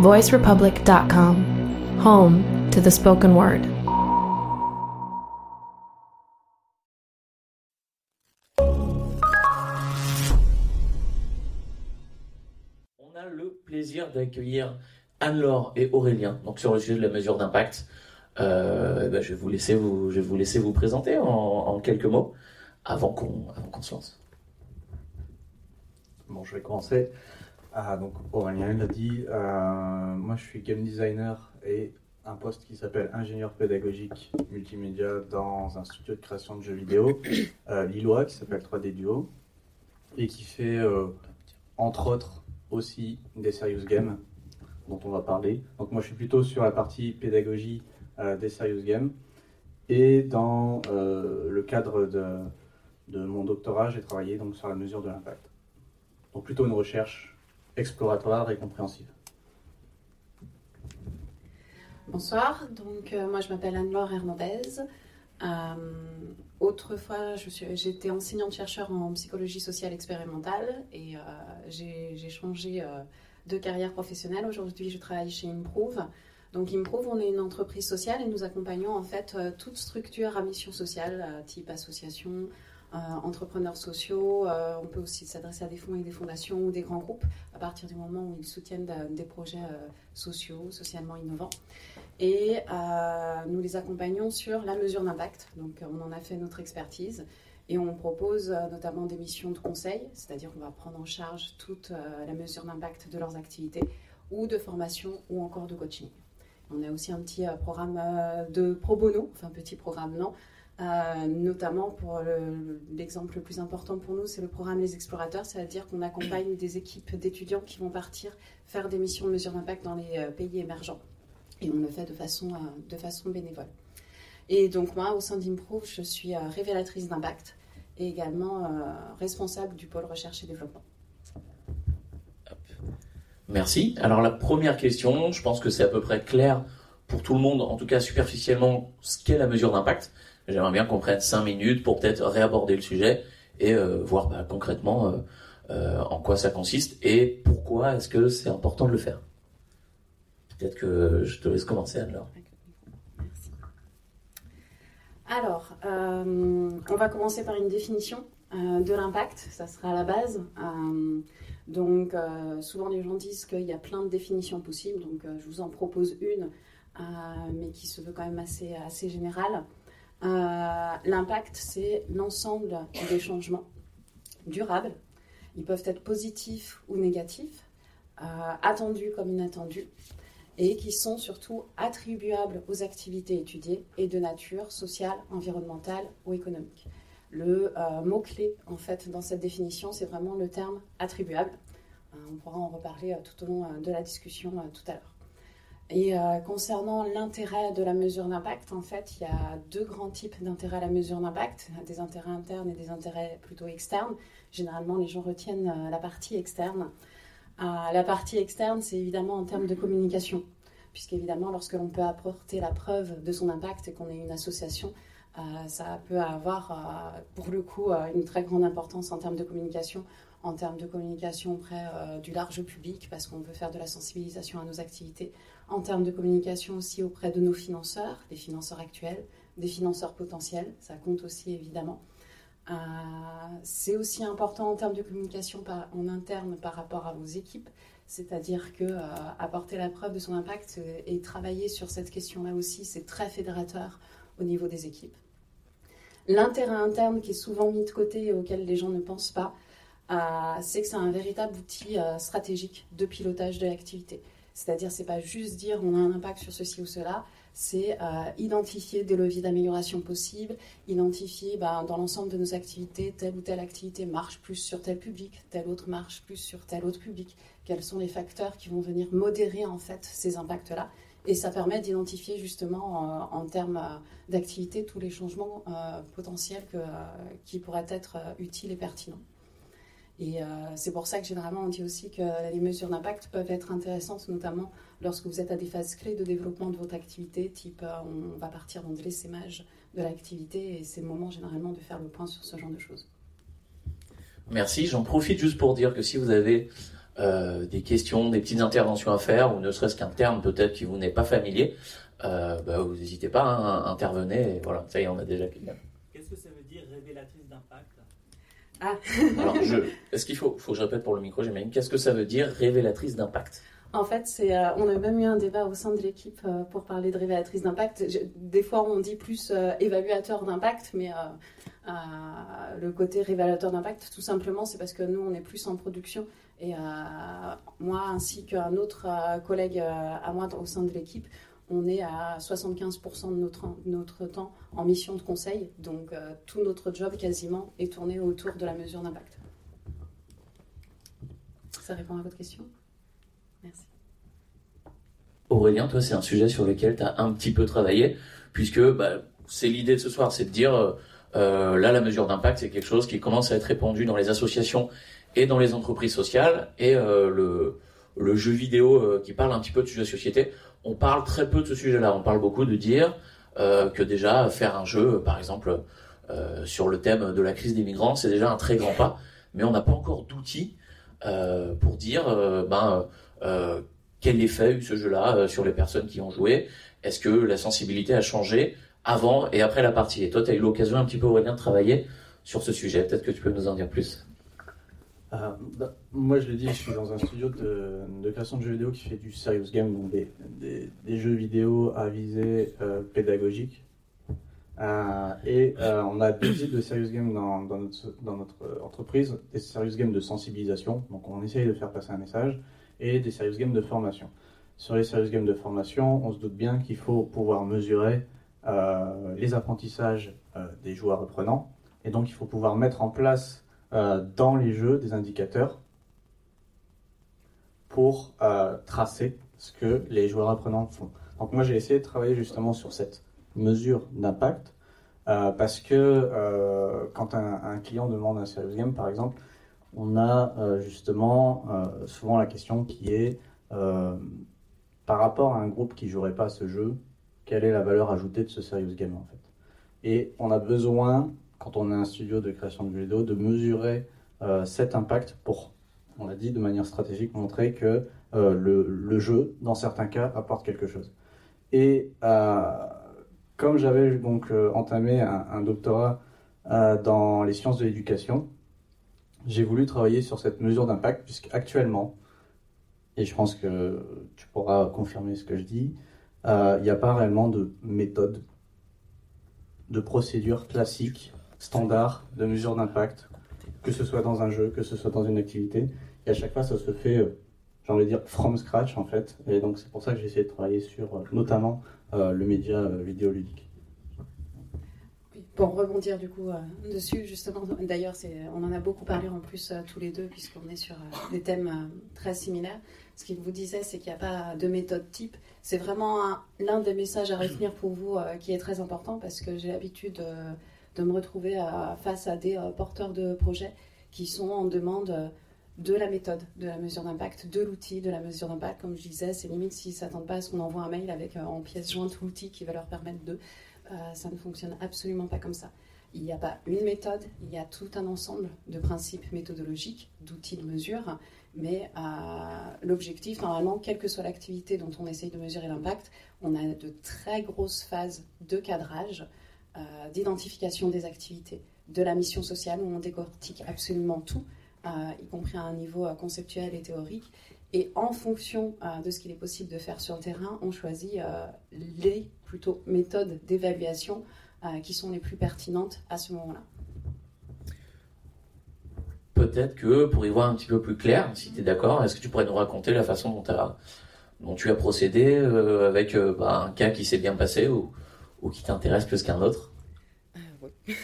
voicerepublic.com, home to the spoken word. On a le plaisir d'accueillir Anne-Laure et Aurélien donc sur le sujet de la mesure d'impact. Euh, ben, je, vais vous laisser vous, je vais vous laisser vous présenter en, en quelques mots avant qu'on avant qu'on se lance. Bon, je vais commencer. Ah, donc Aurélien l'a dit, euh, moi je suis game designer et un poste qui s'appelle ingénieur pédagogique multimédia dans un studio de création de jeux vidéo euh, lillois qui s'appelle 3D Duo et qui fait euh, entre autres aussi des serious games dont on va parler. Donc moi je suis plutôt sur la partie pédagogie euh, des serious games et dans le cadre de, de mon doctorat j'ai travaillé donc sur la mesure de l'impact. Donc plutôt une recherche exploratoire et compréhensive. Bonsoir, donc euh, moi je m'appelle Anne-Laure Hernandez. Euh, autrefois, j'étais enseignante-chercheur en psychologie sociale expérimentale et euh, j'ai changé de carrière professionnelle. Aujourd'hui, je travaille chez Improve. Donc Improve, on est une entreprise sociale et nous accompagnons en fait toute structure à mission sociale, type association, entrepreneurs sociaux. Euh, on peut aussi s'adresser à des fonds et des fondations ou des grands groupes à partir du moment où ils soutiennent euh, des projets euh, sociaux, socialement innovants. Et euh, nous les accompagnons sur la mesure d'impact. Donc euh, on en a fait notre expertise et on propose euh, notamment des missions de conseil, c'est-à-dire qu'on va prendre en charge toute euh, la mesure d'impact de leurs activités ou de formation ou encore de coaching. On a aussi un petit euh, programme euh, de pro bono, enfin petit programme non, euh, notamment pour le- l'exemple le plus important pour nous, c'est le programme Les Explorateurs, c'est-à-dire qu'on accompagne des équipes d'étudiants qui vont partir faire des missions de mesure d'impact dans les euh, pays émergents. Et on le fait de façon, euh, de façon bénévole. Et donc moi, au sein d'Improve, je suis révélatrice d'impact et également responsable du pôle recherche et développement. Merci. Alors la première question, je pense que c'est à peu près clair pour tout le monde, en tout cas superficiellement, ce qu'est la mesure d'impact. J'aimerais bien qu'on prenne cinq minutes pour peut-être réaborder le sujet et euh, voir bah, concrètement euh, euh, en quoi ça consiste et pourquoi est-ce que c'est important de le faire. Peut-être que je te laisse commencer Anne-Laure. Merci. Alors, on va commencer par une définition de l'impact, ça sera la base. Donc, souvent les gens disent qu'il y a plein de définitions possibles, donc je vous en propose une, mais qui se veut quand même assez, assez générale. Euh, l'impact, c'est l'ensemble des changements durables. Ils peuvent être positifs ou négatifs, euh, attendus comme inattendus, et qui sont surtout attribuables aux activités étudiées et de nature sociale, environnementale ou économique. Le euh, mot-clé, en fait, dans cette définition, c'est vraiment le terme attribuable. On pourra en reparler tout au long de la discussion tout à l'heure. Et euh, concernant l'intérêt de la mesure d'impact, en fait, il y a deux grands types d'intérêts à la mesure d'impact, des intérêts internes et des intérêts plutôt externes. Généralement, les gens retiennent euh, la partie externe. Euh, la partie externe, c'est évidemment en termes de communication, puisqu'évidemment, lorsque l'on peut apporter la preuve de son impact et qu'on est une association, ça peut avoir, pour le coup, une très grande importance en termes de communication, en termes de communication auprès du large public, parce qu'on veut faire de la sensibilisation à nos activités, en termes de communication aussi auprès de nos financeurs, des financeurs actuels, des financeurs potentiels, ça compte aussi évidemment. Euh, c'est aussi important en termes de communication en interne par rapport à vos équipes, c'est-à-dire que euh, apporter la preuve de son impact euh, et travailler sur cette question-là aussi, c'est très fédérateur au niveau des équipes. L'intérêt interne qui est souvent mis de côté et auquel les gens ne pensent pas, c'est que c'est un véritable outil stratégique de pilotage de l'activité. C'est-à-dire, c'est pas juste dire on a un impact sur ceci ou cela, c'est euh, identifier des leviers d'amélioration possibles, identifier ben, dans l'ensemble de nos activités, telle ou telle activité marche plus sur tel public, telle autre marche plus sur tel autre public, quels sont les facteurs qui vont venir modérer en fait ces impacts-là? Et ça permet d'identifier justement euh, en termes euh, d'activité tous les changements potentiels qui pourraient être utiles et pertinents. Et euh, c'est pour ça que généralement on dit aussi que les mesures d'impact peuvent être intéressantes, notamment lorsque vous êtes à des phases clés de développement de votre activité, type euh, on va partir dans des l'essaimage de l'activité et c'est le moment généralement de faire le point sur ce genre de choses. Merci. J'en profite juste pour dire que si vous avez des questions, des petites interventions à faire, ou ne serait-ce qu'un terme peut-être qui vous n'est pas familier, bah, vous n'hésitez pas à intervenir. Et voilà, ça y est, on a déjà quelqu'un. Qu'est-ce que ça veut dire révélatrice d'impact Ah Alors, je, est-ce qu'il faut, faut que je répète pour le micro, j'imagine, qu'est-ce que ça veut dire révélatrice d'impact? En fait, c'est, euh, on a même eu un débat au sein de l'équipe euh, pour parler de révélatrice d'impact. Des fois, on dit plus euh, évaluateur d'impact, mais le côté révélateur d'impact, tout simplement, c'est parce que nous, on est plus en production. Et moi, ainsi qu'un autre collègue à moi au sein de l'équipe, on est à 75% de notre, temps en mission de conseil. Donc, tout notre job quasiment est tourné autour de la mesure d'impact. Ça répond à votre question? Merci. Aurélien, toi, c'est un sujet sur lequel tu as un petit peu travaillé, puisque bah, c'est l'idée de ce soir, c'est de dire, euh, euh, là, la mesure d'impact, c'est quelque chose qui commence à être répandu dans les associations et dans les entreprises sociales, et euh, le, le jeu vidéo qui parle un petit peu de sujet de société, on parle très peu de ce sujet-là. On parle beaucoup de dire que déjà faire un jeu, par exemple, sur le thème de la crise des migrants, c'est déjà un très grand pas, mais on n'a pas encore d'outils pour dire, ben euh, quel effet a eu ce jeu-là euh, sur les personnes qui ont joué Est-ce que la sensibilité a changé avant et après la partie? Et toi, tu as eu l'occasion un petit peu, Aurélien, de travailler sur ce sujet. Peut-être que tu peux nous en dire plus. Euh, bah, moi, je l'ai dit, je suis dans un studio de, création de jeux vidéo qui fait du serious game, donc des, jeux vidéo à visée pédagogique. et on a deux types de serious game dans, notre, dans, notre, entreprise des serious games de sensibilisation. Donc, on essaye de faire passer un message et des serious games de formation. Sur les serious games de formation, on se doute bien qu'il faut pouvoir mesurer euh, les apprentissages euh, des joueurs apprenants, et donc il faut pouvoir mettre en place euh, dans les jeux des indicateurs pour tracer ce que les joueurs apprenants font. Donc moi j'ai essayé de travailler justement sur cette mesure d'impact, parce que quand un, client demande un serious game par exemple, on a euh, justement euh, souvent la question qui est euh, par rapport à un groupe qui jouerait pas ce jeu, quelle est la valeur ajoutée de ce serious game en fait? Et on a besoin, quand on est un studio de création de jeux vidéo, de mesurer cet impact pour, on l'a dit de manière stratégique, montrer que le, jeu, dans certains cas, apporte quelque chose. Et comme j'avais donc entamé un doctorat dans les sciences de l'éducation, j'ai voulu travailler sur cette mesure d'impact, puisque actuellement, et je pense que tu pourras confirmer ce que je dis, euh, il n'y a pas réellement de méthode, de procédure classique, standard de mesure d'impact, que ce soit dans un jeu, que ce soit dans une activité. Et à chaque fois, ça se fait, euh, j'ai envie de dire, from scratch en fait. Et donc c'est pour ça que j'ai essayé de travailler sur euh, notamment le média vidéoludique. Pour rebondir du coup euh, dessus, justement, d'ailleurs, on en a beaucoup parlé en plus euh, tous les deux, puisqu'on est sur euh, des thèmes très similaires. Ce qu'il vous disait, c'est qu'il n'y a pas de méthode type. C'est vraiment l'un des messages à retenir pour vous qui est très important, parce que j'ai l'habitude de me retrouver face à des porteurs de projets qui sont en demande de la méthode, de la mesure d'impact, de l'outil, de la mesure d'impact. Comme je disais, c'est limite s'ils ne s'attendent pas à ce qu'on envoie un mail avec en pièce jointe l'outil qui va leur permettre de euh, ça ne fonctionne absolument pas comme ça. Il n'y a pas une méthode, il y a tout un ensemble de principes méthodologiques, d'outils de mesure, mais euh, l'objectif, normalement, quelle que soit l'activité dont on essaye de mesurer l'impact, on a de très grosses phases de cadrage, euh, d'identification des activités, de la mission sociale où on décortique absolument tout, y compris à un niveau conceptuel et théorique, et en fonction euh, de ce qu'il est possible de faire sur le terrain, on choisit euh, les plutôt méthodes d'évaluation euh, qui sont les plus pertinentes à ce moment-là. Peut-être que pour y voir un petit peu plus clair, si tu es d'accord, est-ce que tu pourrais nous raconter la façon dont, dont tu as procédé avec bah, un cas qui s'est bien passé ou, ou qui t'intéresse plus qu'un autre Oui.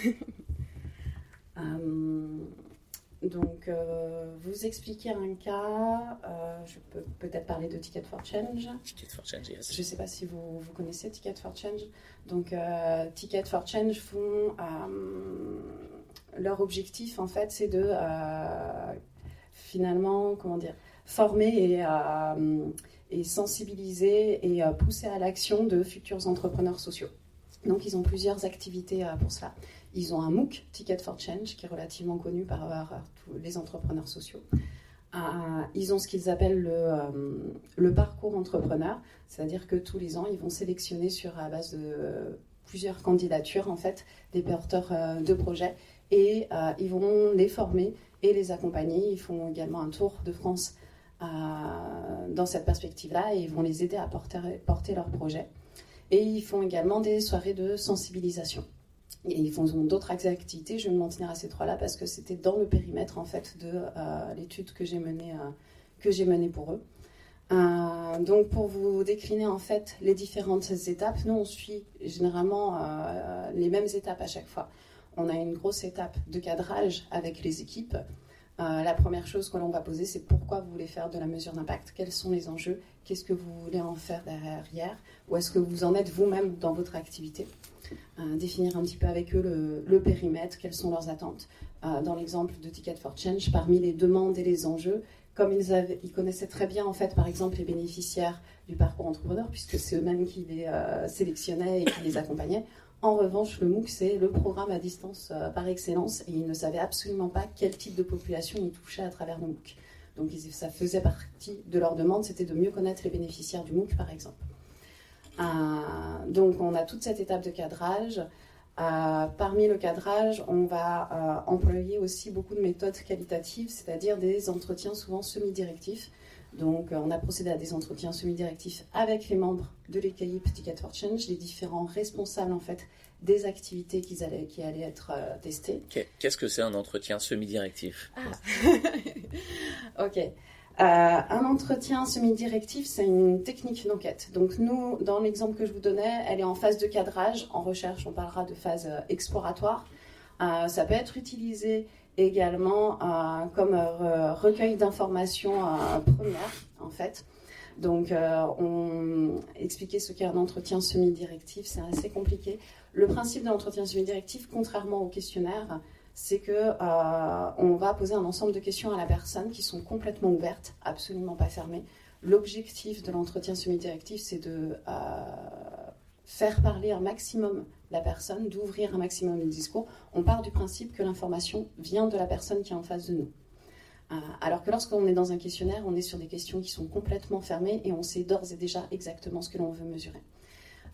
Donc, euh, vous expliquer un cas. Euh, je peux peut-être parler de Ticket for Change. Ticket for Change, yes. Je ne sais pas si vous, vous, connaissez Ticket for Change. Donc, euh, Ticket for Change font. leur objectif, en fait, c'est de finalement, comment dire, former et, et sensibiliser et pousser à l'action de futurs entrepreneurs sociaux. Donc, ils ont plusieurs activités pour cela. Ils ont un MOOC, Ticket for Change, qui est relativement connu par, tous les entrepreneurs sociaux. Euh, ils ont ce qu'ils appellent le, le parcours entrepreneur, c'est-à-dire que tous les ans, ils vont sélectionner sur la base de plusieurs candidatures en fait des porteurs de projets et ils vont les former et les accompagner. Ils font également un tour de France dans cette perspective-là et ils vont les aider à porter, porter leur projet. Et ils font également des soirées de sensibilisation. Et ils font d'autres activités, je vais m'en tenir à ces trois-là parce que c'était dans le périmètre en fait de euh, l'étude que j'ai menée, euh, menée pour eux. Euh, donc pour vous décliner en fait les différentes étapes, nous on suit généralement les mêmes étapes à chaque fois. On a une grosse étape de cadrage avec les équipes euh, la première chose que l'on va poser, c'est pourquoi vous voulez faire de la mesure d'impact, quels sont les enjeux, qu'est-ce que vous voulez en faire derrière, où est-ce que vous en êtes vous-même dans votre activité? Euh, définir un petit peu avec eux le, périmètre, quelles sont leurs attentes. Euh, dans l'exemple de Ticket for Change, parmi les demandes et les enjeux, comme ils, ils connaissaient très bien en fait par exemple les bénéficiaires du parcours entrepreneur, puisque c'est eux-mêmes qui les sélectionnaient et qui les accompagnaient, en revanche, le MOOC, c'est le programme à distance euh, par excellence et ils ne savaient absolument pas quel type de population ils touchaient à travers le MOOC. Donc ça faisait partie de leur demande, c'était de mieux connaître les bénéficiaires du MOOC, par exemple. Euh, donc on a toute cette étape de cadrage. Euh, parmi le cadrage, on va employer aussi beaucoup de méthodes qualitatives, c'est-à-dire des entretiens souvent semi-directifs donc, euh, on a procédé à des entretiens semi-directifs avec les membres de l'équipe Ticket for Change, les différents responsables en fait des activités qui allaient, qui allaient être euh, testées. Qu'est-ce que c'est un entretien semi-directif? Ah. Ok. Euh, un entretien semi-directif, c'est une technique d'enquête. Donc nous, dans l'exemple que je vous donnais, elle est en phase de cadrage. En recherche, on parlera de phase exploratoire. ça peut être utilisé également euh, comme euh, recueil d'informations euh, premières, en fait. Donc, on expliquer ce qu'est un entretien semi-directif, c'est assez compliqué. Le principe de l'entretien semi-directif, contrairement au questionnaire, c'est que on va poser un ensemble de questions à la personne qui sont complètement ouvertes, absolument pas fermées. L'objectif de l'entretien semi-directif, c'est de faire parler un maximum la personne, d'ouvrir un maximum le discours. On part du principe que l'information vient de la personne qui est en face de nous. Euh, alors que lorsqu'on est dans un questionnaire, on est sur des questions qui sont complètement fermées et on sait d'ores et déjà exactement ce que l'on veut mesurer.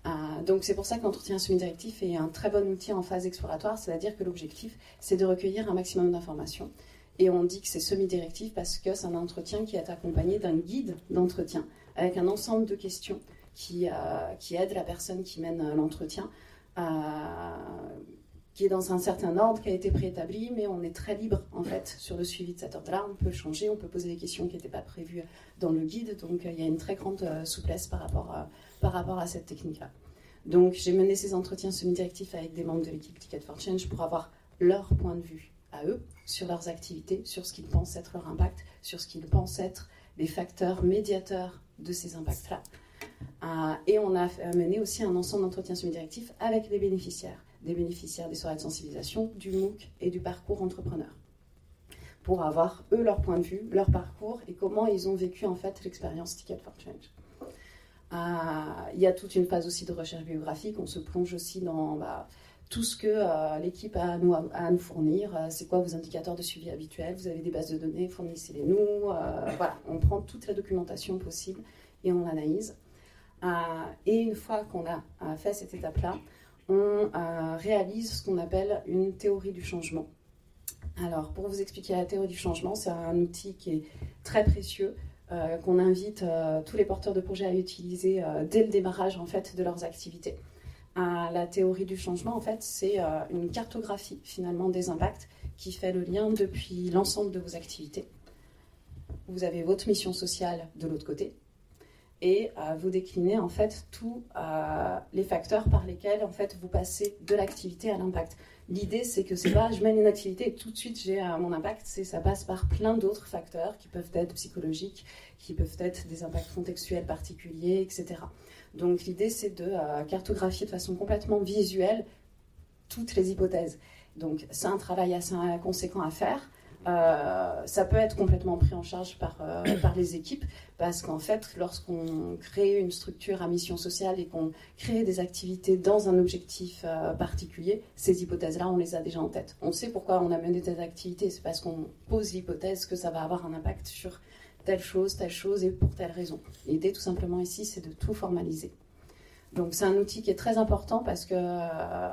Euh, donc c'est pour ça que l'entretien semi-directif est un très bon outil en phase exploratoire, c'est-à-dire que l'objectif, c'est de recueillir un maximum d'informations. Et on dit que c'est semi-directif parce que c'est un entretien qui est accompagné d'un guide d'entretien avec un ensemble de questions qui, euh, qui aident la personne qui mène l'entretien qui est dans un certain ordre qui a été préétabli, mais on est très libre en fait sur le suivi de cet ordre-là. On peut changer, on peut poser des questions qui n'étaient pas prévues dans le guide, donc il y a une très grande euh, souplesse par rapport à, par rapport à cette technique-là. Donc j'ai mené ces entretiens semi-directifs avec des membres de l'équipe Ticket for Change pour avoir leur point de vue à eux sur leurs activités, sur ce qu'ils pensent être leur impact, sur ce qu'ils pensent être les facteurs médiateurs de ces impacts-là. Euh, et on a mené aussi un ensemble d'entretiens semi-directifs avec les bénéficiaires, des bénéficiaires des soirées de sensibilisation, du MOOC et du parcours entrepreneur, pour avoir eux leur point de vue, leur parcours et comment ils ont vécu en fait l'expérience Ticket for Change. Euh, il y a toute une phase aussi de recherche biographique, on se plonge aussi dans bah, tout ce que euh, l'équipe a à nous, fournir. c'est quoi vos indicateurs de suivi habituels? Vous avez des bases de données, fournissez-les nous. voilà, on prend toute la documentation possible et on l'analyse. Euh, et une fois qu'on a euh, fait cette étape-là, on euh, réalise ce qu'on appelle une théorie du changement. Alors, pour vous expliquer la théorie du changement, c'est un outil qui est très précieux, qu'on invite tous les porteurs de projets à utiliser dès le démarrage en fait de leurs activités. la théorie du changement, en fait, c'est une cartographie finalement des impacts qui fait le lien depuis l'ensemble de vos activités. Vous avez votre mission sociale de l'autre côté, et euh, vous déclinez en fait tous euh, les facteurs par lesquels en fait vous passez de l'activité à l'impact. L'idée c'est que c'est pas je mène une activité et tout de suite j'ai euh, mon impact, c'est ça passe par plein d'autres facteurs qui peuvent être psychologiques, qui peuvent être des impacts contextuels particuliers, etc. Donc l'idée c'est de cartographier de façon complètement visuelle toutes les hypothèses. Donc c'est un travail assez conséquent à faire. Euh, ça peut être complètement pris en charge par, euh, par les équipes parce qu'en fait, lorsqu'on crée une structure à mission sociale et qu'on crée des activités dans un objectif euh, particulier, ces hypothèses-là, on les a déjà en tête. On sait pourquoi on a mené des activités, c'est parce qu'on pose l'hypothèse que ça va avoir un impact sur telle chose, telle chose et pour telle raison. L'idée tout simplement ici, c'est de tout formaliser. Donc c'est un outil qui est très important parce que euh,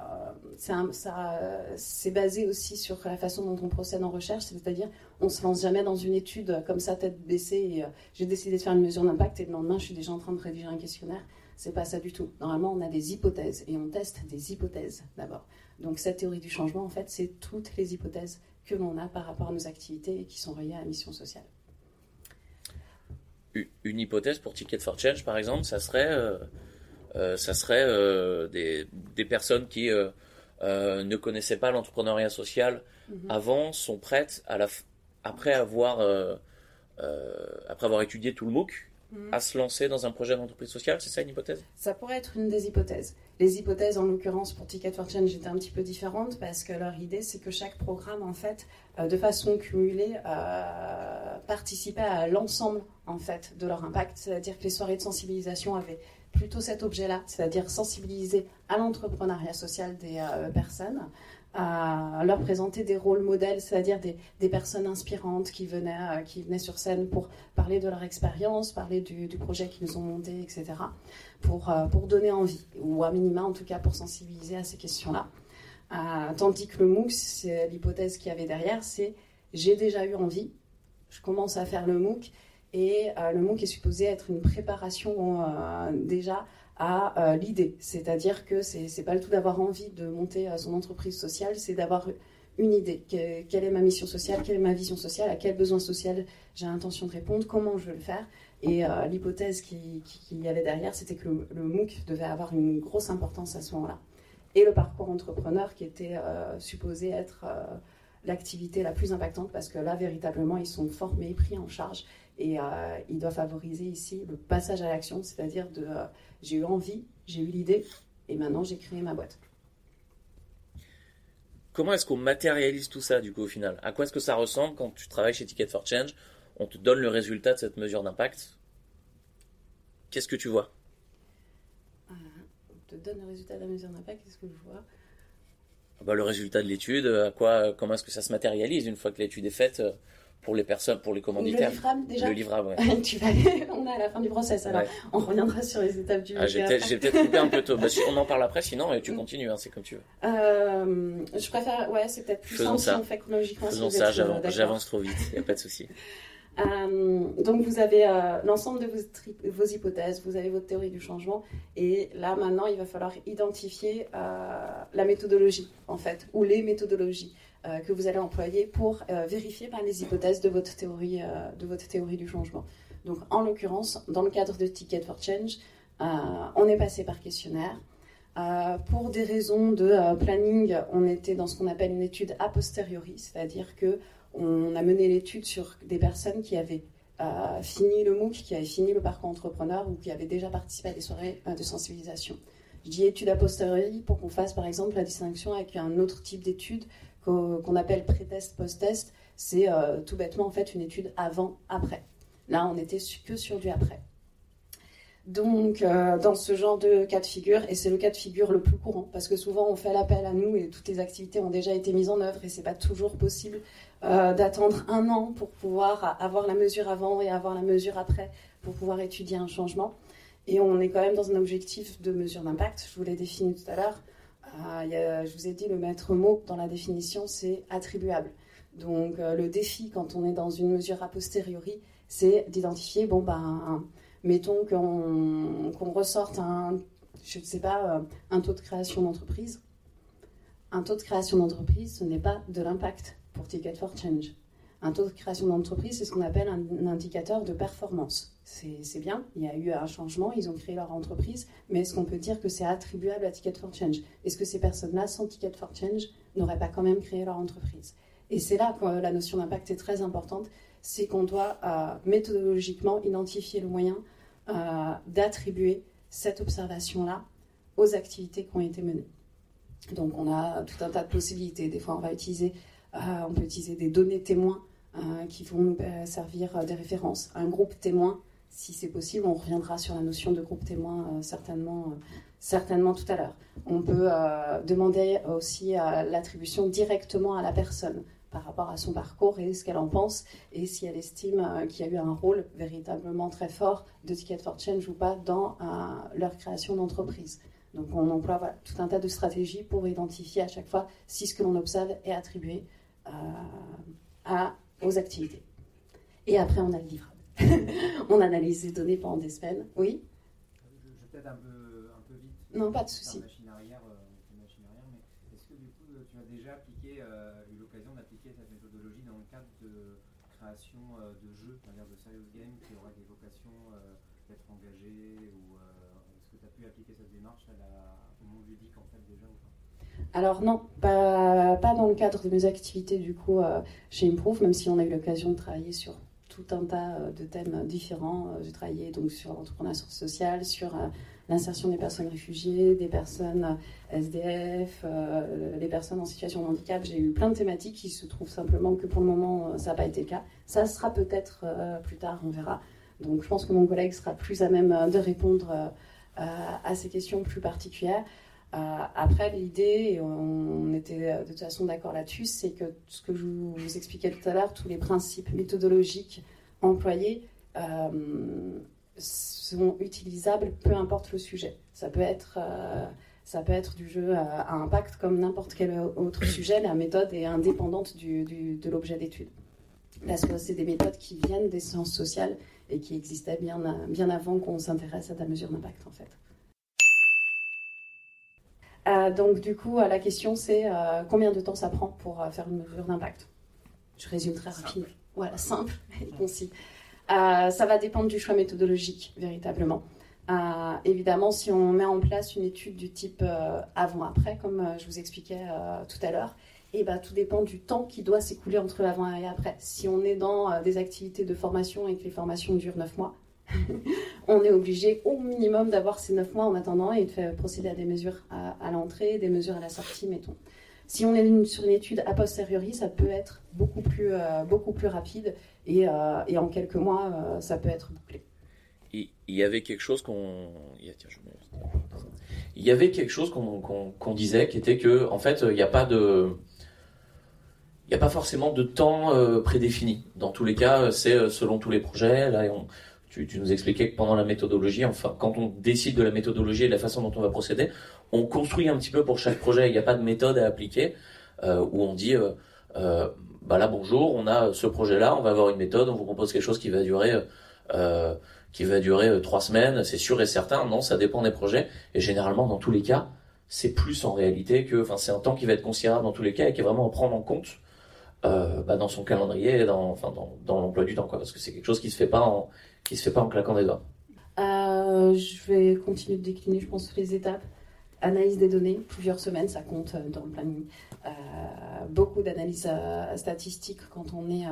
c'est basé aussi sur la façon dont on procède en recherche, c'est-à-dire on se lance jamais dans une étude comme ça tête baissée euh, j'ai décidé de faire une mesure d'impact et le lendemain je suis déjà en train de rédiger un questionnaire. C'est pas ça du tout. Normalement on a des hypothèses et on teste des hypothèses d'abord. Donc cette théorie du changement en fait c'est toutes les hypothèses que l'on a par rapport à nos activités et qui sont reliées à la mission sociale. Une hypothèse pour Ticket for Change par exemple, ça serait euh, ça serait euh, des, des, personnes qui euh, ne connaissaient pas l'entrepreneuriat social mhm. avant, sont prêtes à la après avoir après avoir étudié tout le MOOC mhm. à se lancer dans un projet d'entreprise sociale C'est ça une hypothèse? Ça pourrait être une des hypothèses. Les hypothèses, en l'occurrence, pour Ticket for Change étaient un petit peu différentes parce que leur idée, c'est que chaque programme, en fait, de façon cumulée, euh, participait à l'ensemble, en fait, de leur impact. C'est-à-dire que les soirées de sensibilisation avaient plutôt cet objet-là, c'est-à-dire sensibiliser à l'entrepreneuriat social des euh, personnes, à leur présenter des rôles modèles, c'est-à-dire des, personnes inspirantes qui venaient, euh, qui venaient sur scène pour parler de leur expérience, parler du, projet qu'ils ont monté, etc., pour, euh, pour donner envie, ou à minima en tout cas pour sensibiliser à ces questions-là. tandis que le MOOC, c'est l'hypothèse qu'il y avait derrière, c'est j'ai déjà eu envie, je commence à faire le MOOC, et euh, le MOOC est supposé être une préparation euh, déjà à euh, l'idée. C'est-à-dire que c'est n'est pas le tout d'avoir envie de monter son entreprise sociale, c'est d'avoir une idée. quelle est ma mission sociale Quelle est ma vision sociale À quel besoin social j'ai l'intention de répondre Comment je vais le faire Et l'hypothèse qu'il qui y avait derrière, c'était que le, le, MOOC devait avoir une grosse importance à ce moment-là. Et le parcours entrepreneur qui était supposé être l'activité la plus impactante parce que là, véritablement, ils sont formés, pris en charge et euh, il doit favoriser ici le passage à l'action, c'est-à-dire de euh, j'ai eu envie, j'ai eu l'idée, et maintenant j'ai créé ma boîte. Comment est-ce qu'on matérialise tout ça du coup au final? À quoi est-ce que ça ressemble quand tu travailles chez Ticket for Change? On te donne le résultat de cette mesure d'impact. Qu'est-ce que tu vois? Euh, On te donne le résultat de la mesure d'impact, qu'est-ce que je vois? Bah, Le résultat de l'étude, à quoi, comment est-ce que ça se matérialise une fois que l'étude est faite? Pour les personnes, pour les commanditaires. Le livrable déjà Le livrable, ouais. tu vas on est à la fin du process alors. On reviendra sur les étapes du ah, J'ai peut-être coupé un peu tôt. Bah, on en parle après, sinon tu mm. continues, hein, c'est comme tu veux. Euh, je préfère, ouais, c'est peut-être plus simple si on fait chronologiquement. Faisons ça, j'avance trop vite, il n'y a pas de souci. Euh, donc vous avez euh, l'ensemble de vos, vos, hypothèses, vous avez votre théorie du changement, et là maintenant il va falloir identifier euh, la méthodologie en fait, ou les méthodologies. Euh, que vous allez employer pour euh, vérifier par les hypothèses de votre théorie, euh, de votre théorie du changement. Donc, en l'occurrence, dans le cadre de Ticket for Change, on est passé par questionnaire. pour des raisons de planning, on était dans ce qu'on appelle une étude a posteriori, c'est-à-dire que on a mené l'étude sur des personnes qui avaient fini le MOOC, qui avaient fini le parcours entrepreneur ou qui avaient déjà participé à des soirées de sensibilisation. Je dis étude a posteriori pour qu'on fasse par exemple la distinction avec un autre type d'étude qu'on appelle pré-test, post-test, c'est euh, tout bêtement en fait une étude avant-après. Là, on n'était que sur du après. Donc, euh, dans ce genre de cas de figure, et c'est le cas de figure le plus courant, parce que souvent on fait l'appel à nous et toutes les activités ont déjà été mises en œuvre et c'est pas toujours possible euh, d'attendre un an pour pouvoir avoir la mesure avant et avoir la mesure après pour pouvoir étudier un changement. Et on est quand même dans un objectif de mesure d'impact, je vous l'ai défini tout à l'heure. Ah, je vous ai dit, le maître mot dans la définition, c'est attribuable. Donc euh, le défi, quand on est dans une mesure a posteriori, c'est d'identifier, bon, ben, mettons qu'on ressorte un, je ne sais pas, euh, un taux de création d'entreprise. Un taux de création d'entreprise, ce n'est pas de l'impact pour Ticket for Change. Un taux de création d'entreprise, c'est ce qu'on appelle un, indicateur de performance. C'est bien, il y a eu un changement, ils ont créé leur entreprise, mais est-ce qu'on peut dire que c'est attribuable à Ticket for Change? Est-ce que ces personnes-là, sans Ticket for Change, n'auraient pas quand même créé leur entreprise? Et c'est là que la notion d'impact est très importante, c'est qu'on doit euh, méthodologiquement identifier le moyen euh, d'attribuer cette observation-là aux activités qui ont été menées. Donc on a tout un tas de possibilités. Des fois, on va utiliser, euh, on peut utiliser des données témoins euh, qui vont nous euh, servir euh, des références. Un groupe témoin, si c'est possible, on reviendra sur la notion de groupe témoin certainement, certainement tout à l'heure. On peut demander aussi l'attribution directement à la personne par rapport à son parcours et ce qu'elle en pense et si elle estime euh, qu'il y a eu un rôle véritablement très fort de Ticket for Change ou pas dans leur création d'entreprise. Donc on emploie tout un tas de stratégies pour identifier à chaque fois si ce que l'on observe est attribué à, aux activités. Et après, on a le livrable. on analyse les données pendant des semaines. Oui Je, je peut-être un peu, un peu vite. Non, pas de souci. Machine arrière, euh, machine arrière, mais est-ce que du coup, euh, tu as déjà appliqué, euh, eu l'occasion d'appliquer cette méthodologie dans le cadre de création euh, de jeux, c'est-à-dire de serious games qui auraient des vocations euh, d'être engagés ou est-ce que tu as pu appliquer cette démarche à la, au monde ludique en fait déjà ou pas alors non, pas, dans le cadre de mes activités du coup chez Improve, même si on a eu l'occasion de travailler sur tout un tas euh, de thèmes différents. Euh, j'ai travaillé donc sur l'entrepreneuriat social, sur euh, l'insertion des personnes réfugiées, des personnes SDF, les personnes en situation de handicap. J'ai eu plein de thématiques qui se trouvent simplement que pour le moment, ça n'a pas été le cas. Ça sera peut-être plus tard, on verra. Donc je pense que mon collègue sera plus à même de répondre à ces questions plus particulières. Euh, après, l'idée, et on était de toute façon d'accord là-dessus, c'est que ce que je vous expliquais tout à l'heure, tous les principes méthodologiques employés euh, sont utilisables peu importe le sujet. Ça peut être, euh, ça peut être du jeu à, impact comme n'importe quel autre sujet. La méthode est indépendante de l'objet d'étude. Parce que c'est des méthodes qui viennent des sciences sociales et qui existaient bien, bien avant qu'on s'intéresse à la mesure d'impact en fait. Euh, donc du coup, euh, la question c'est euh, combien de temps ça prend pour faire une mesure d'impact? Je résume très rapidement. Voilà, simple et concis. ça va dépendre du choix méthodologique, véritablement. évidemment, si on met en place une étude du type avant-après, comme je vous expliquais tout à l'heure, eh ben, tout dépend du temps qui doit s'écouler entre l'avant et après. Si on est dans des activités de formation et que les formations durent 9 mois, on est obligé au minimum d'avoir ces 9 mois en attendant et de procéder à des mesures à, l'entrée, des mesures à la sortie, mettons. Si on est sur une étude a posteriori, ça peut être beaucoup plus, euh, beaucoup plus rapide et, euh, en quelques mois, euh, ça peut être bouclé. Il y avait quelque chose qu'on. Il y avait quelque chose qu'on disait qui était que, en fait, il n'y a pas de. Il a pas forcément de temps prédéfini. Dans tous les cas, c'est selon tous les projets. Là, tu, nous expliquais que pendant la méthodologie, enfin, quand on décide de la méthodologie et de la façon dont on va procéder, on construit un petit peu pour chaque projet. Il n'y a pas de méthode à appliquer euh, où on dit, euh, euh, bah là bonjour, on a ce projet-là, on va avoir une méthode, on vous propose quelque chose qui va durer, qui va durer trois semaines, c'est sûr et certain. Non, ça dépend des projets et généralement dans tous les cas, c'est plus en réalité que, enfin, c'est un temps qui va être considérable dans tous les cas et qui est vraiment à prendre en compte. Bah, dans son calendrier, dans, enfin, dans, dans l'emploi du temps, quoi, parce que c'est quelque chose qui se fait pas en, qui se fait pas en claquant des doigts euh, Je vais continuer de décliner, je pense, les étapes. Analyse des données, plusieurs semaines, ça compte euh, dans le planning. Euh, beaucoup d'analyses statistiques quand on est.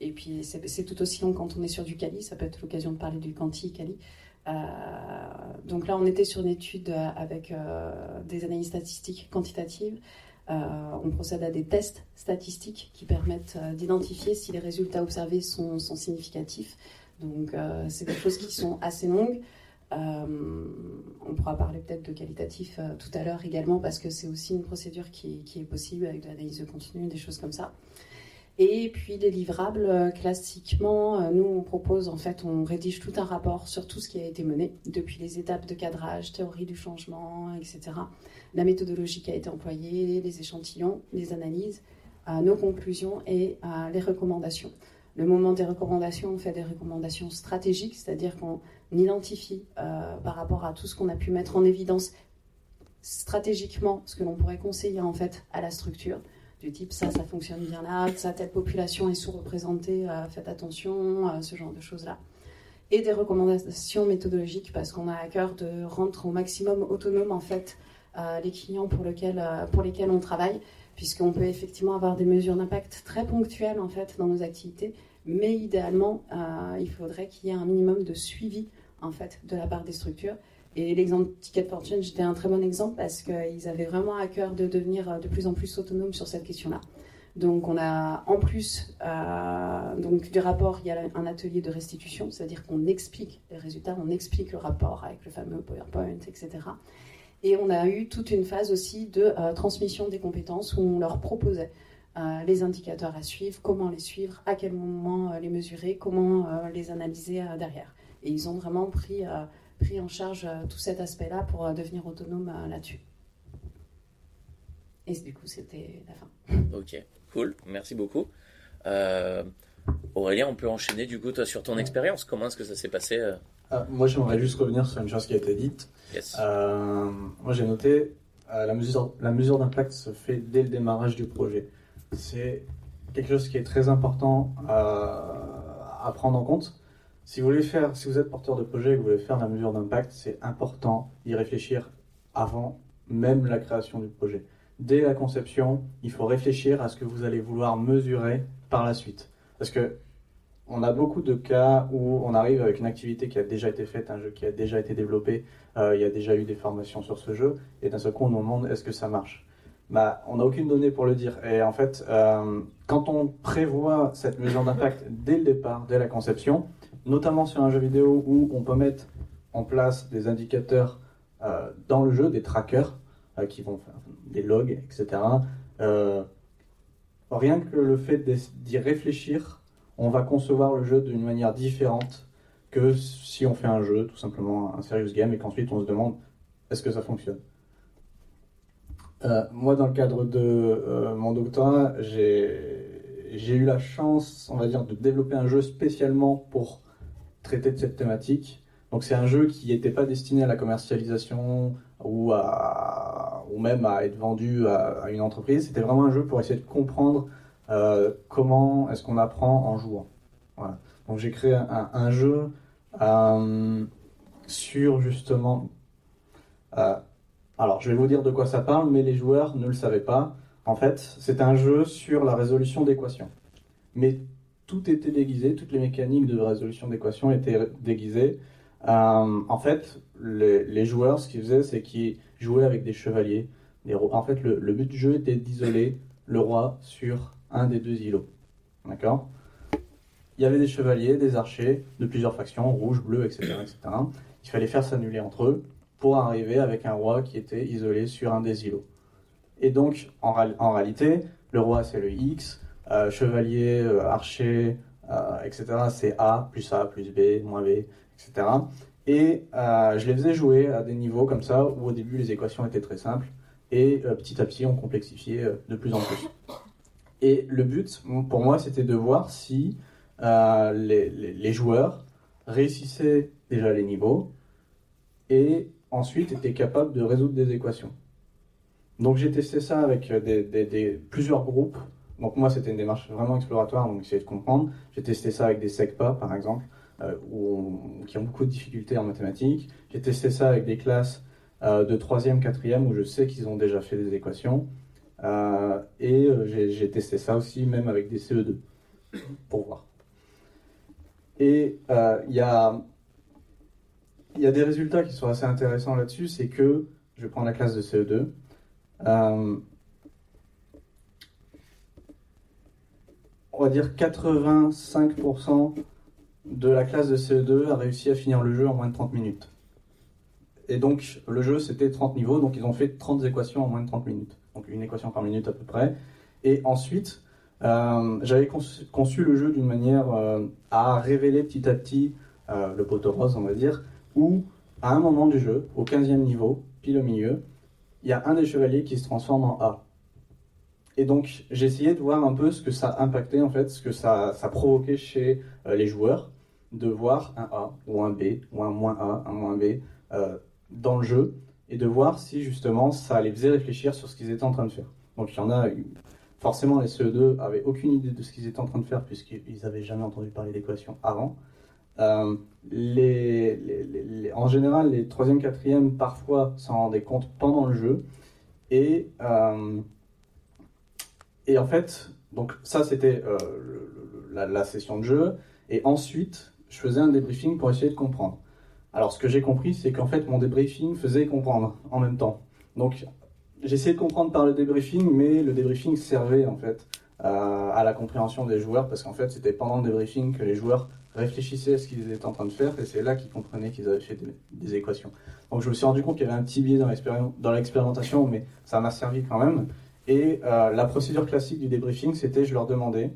et puis c'est tout aussi long quand on est sur du Cali, ça peut être l'occasion de parler du Quanti-Cali. donc là, on était sur une étude avec des analyses statistiques quantitatives. on procède à des tests statistiques qui permettent d'identifier si les résultats observés sont significatifs. Donc, euh, c'est des choses qui sont assez longues. Euh, on pourra parler peut-être de qualitatif euh, tout à l'heure également parce que c'est aussi une procédure qui, est possible avec de l'analyse de contenu, des choses comme ça. Et puis les livrables, classiquement, nous on propose en fait, on rédige tout un rapport sur tout ce qui a été mené depuis les étapes de cadrage, théorie du changement, etc. La méthodologie qui a été employée, les échantillons, les analyses, nos conclusions et les recommandations. Le moment des recommandations, on fait des recommandations stratégiques, c'est-à-dire qu'on identifie euh, par rapport à tout ce qu'on a pu mettre en évidence stratégiquement ce que l'on pourrait conseiller en fait à la structure du type ça, ça fonctionne bien là, ça, telle population est sous-représentée, euh, faites attention, euh, ce genre de choses-là. Et des recommandations méthodologiques parce qu'on a à cœur de rendre au maximum autonome en fait les clients pour, pour lesquels on travaille, puisqu'on peut effectivement avoir des mesures d'impact très ponctuelles en fait dans nos activités, mais idéalement, euh, il faudrait qu'il y ait un minimum de suivi en fait de la part des structures. Et l'exemple Ticket for Change était un très bon exemple parce qu'ils avaient vraiment à cœur de devenir euh, de plus en plus autonomes sur cette question-là. Donc on a en plus euh, donc du rapport, il y a un atelier de restitution, c'est-à-dire qu'on explique les résultats, on explique le rapport avec le fameux PowerPoint, etc. Et on a eu toute une phase aussi de transmission des compétences où on leur proposait les indicateurs à suivre, comment les suivre, à quel moment euh, les mesurer, comment euh, les analyser euh, derrière. Et ils ont vraiment pris, euh, pris en charge euh, tout cet aspect-là pour euh, devenir autonomes euh, là-dessus. Et du coup, c'était la fin. Ok, cool, merci beaucoup. Euh, Aurélien, on peut enchaîner du coup toi sur ton expérience. Comment est-ce que ça s'est passé euh? Ah, moi, j'aimerais juste revenir sur une chose qui a été dite. Yes. Euh, moi, j'ai noté euh, la mesure, la mesure d'impact se fait dès le démarrage du projet. C'est quelque chose qui est très important à, prendre en compte. Si vous voulez faire, si vous êtes porteur de projet et que vous voulez faire la mesure d'impact, c'est important d'y réfléchir avant même la création du projet. Dès la conception, il faut réfléchir à ce que vous allez vouloir mesurer par la suite. Parce que on a beaucoup de cas où on arrive avec une activité qui a déjà été faite, un jeu qui a déjà été développé, euh, il y a déjà eu des formations sur ce jeu, et d'un seul coup on nous demande est-ce que ça marche? Bah, On n'a aucune donnée pour le dire. Et en fait, euh, quand on prévoit cette mesure d'impact dès le départ, dès la conception, notamment sur un jeu vidéo où on peut mettre en place des indicateurs euh, dans le jeu, des trackers euh, qui vont faire des logs, etc. rien que le fait d'y réfléchir, on va concevoir le jeu d'une manière différente que si on fait un jeu, tout simplement un serious game, et qu'ensuite on se demande est-ce que ça fonctionne? Euh, moi, dans le cadre de euh, mon doctorat, j'ai eu la chance, on va dire, de développer un jeu spécialement pour traiter de cette thématique. Donc c'est un jeu qui n'était pas destiné à la commercialisation ou, à, ou même à être vendu à, à une entreprise. C'était vraiment un jeu pour essayer de comprendre euh, comment est-ce qu'on apprend en jouant. Voilà. Donc j'ai créé un, un jeu euh, sur justement... euh, alors je vais vous dire de quoi ça parle, mais les joueurs ne le savaient pas. En fait, c'est un jeu sur la résolution d'équations. Mais tout était déguisé, toutes les mécaniques de résolution d'équations étaient déguisées. Euh, en fait, les, joueurs, ce qu'ils faisaient, c'est qu'ils jouaient avec des chevaliers. En fait, le, le but du jeu était d'isoler le roi sur un des deux îlots. D'accord? Il y avait des chevaliers, des archers de plusieurs factions, rouge, bleu, etc. etc. Il fallait faire s'annuler entre eux pour arriver avec un roi qui était isolé sur un des îlots. Et donc, en, réal- en réalité, le roi c'est le X, euh, chevalier, euh, archer, euh, etc. c'est A plus A plus B moins B, etc. Et je les faisais jouer à des niveaux comme ça où au début les équations étaient très simples et petit à petit on complexifiait de plus en plus. Et le but pour moi c'était de voir si les, les- les joueurs réussissaient déjà les niveaux et ensuite étaient capables de résoudre des équations. Donc j'ai testé ça avec euh, plusieurs groupes. Donc moi c'était une démarche vraiment exploratoire, donc essayer de comprendre. J'ai testé ça avec des SECPA par exemple, euh, qui ont beaucoup de difficultés en mathématiques. J'ai testé ça avec des classes euh, de 3e, 4e où je sais qu'ils ont déjà fait des équations. Et j'ai testé ça aussi même avec des CE2 pour voir. Et il y, a, il y a des résultats qui sont assez intéressants là-dessus, c'est que, je prendre la classe de CE2, euh, on va dire 85% de la classe de CE2 a réussi à finir le jeu en moins de 30 minutes. Et donc, le jeu, c'était 30 niveaux, donc ils ont fait 30 équations en moins de 30 minutes. Donc, une équation par minute à peu près. Et ensuite, euh, j'avais conçu, le jeu d'une manière euh, à révéler petit à petit le poteau rose, on va dire, où, à un moment du jeu, au 15e niveau, pile au milieu, il y a un des chevaliers qui se transforme en A. Et donc, j'ai essayé de voir un peu ce que ça impactait, en fait, ce que ça, ça provoquait chez euh, les joueurs, de voir un A, ou un B, ou un moins A, un moins B, euh, dans le jeu, et de voir si, justement, ça les faisait réfléchir sur ce qu'ils étaient en train de faire. Donc, il y en a, forcément, les CE2 avaient aucune idée de ce qu'ils étaient en train de faire, puisqu'ils n'avaient jamais entendu parler d'équation avant. Euh, les, les- les- en général, les 3e, 4e, parfois, s'en rendaient compte pendant le jeu. Et, euh, en fait, donc ça, c'était euh, la, session de jeu. Et ensuite, je faisais un débriefing pour essayer de comprendre. Alors, ce que j'ai compris, c'est qu'en fait, mon débriefing faisait comprendre en même temps. Donc, j'essayais de comprendre par le débriefing, mais le débriefing servait en fait à la compréhension des joueurs, parce qu'en fait, c'était pendant le débriefing que les joueurs réfléchissaient à ce qu'ils étaient en train de faire, et c'est là qu'ils comprenaient qu'ils avaient fait des, équations. Donc, je me suis rendu compte qu'il y avait un petit biais dans l'expérimentation, mais ça m'a servi quand même. Et euh, la procédure classique du débriefing, c'était je leur demandais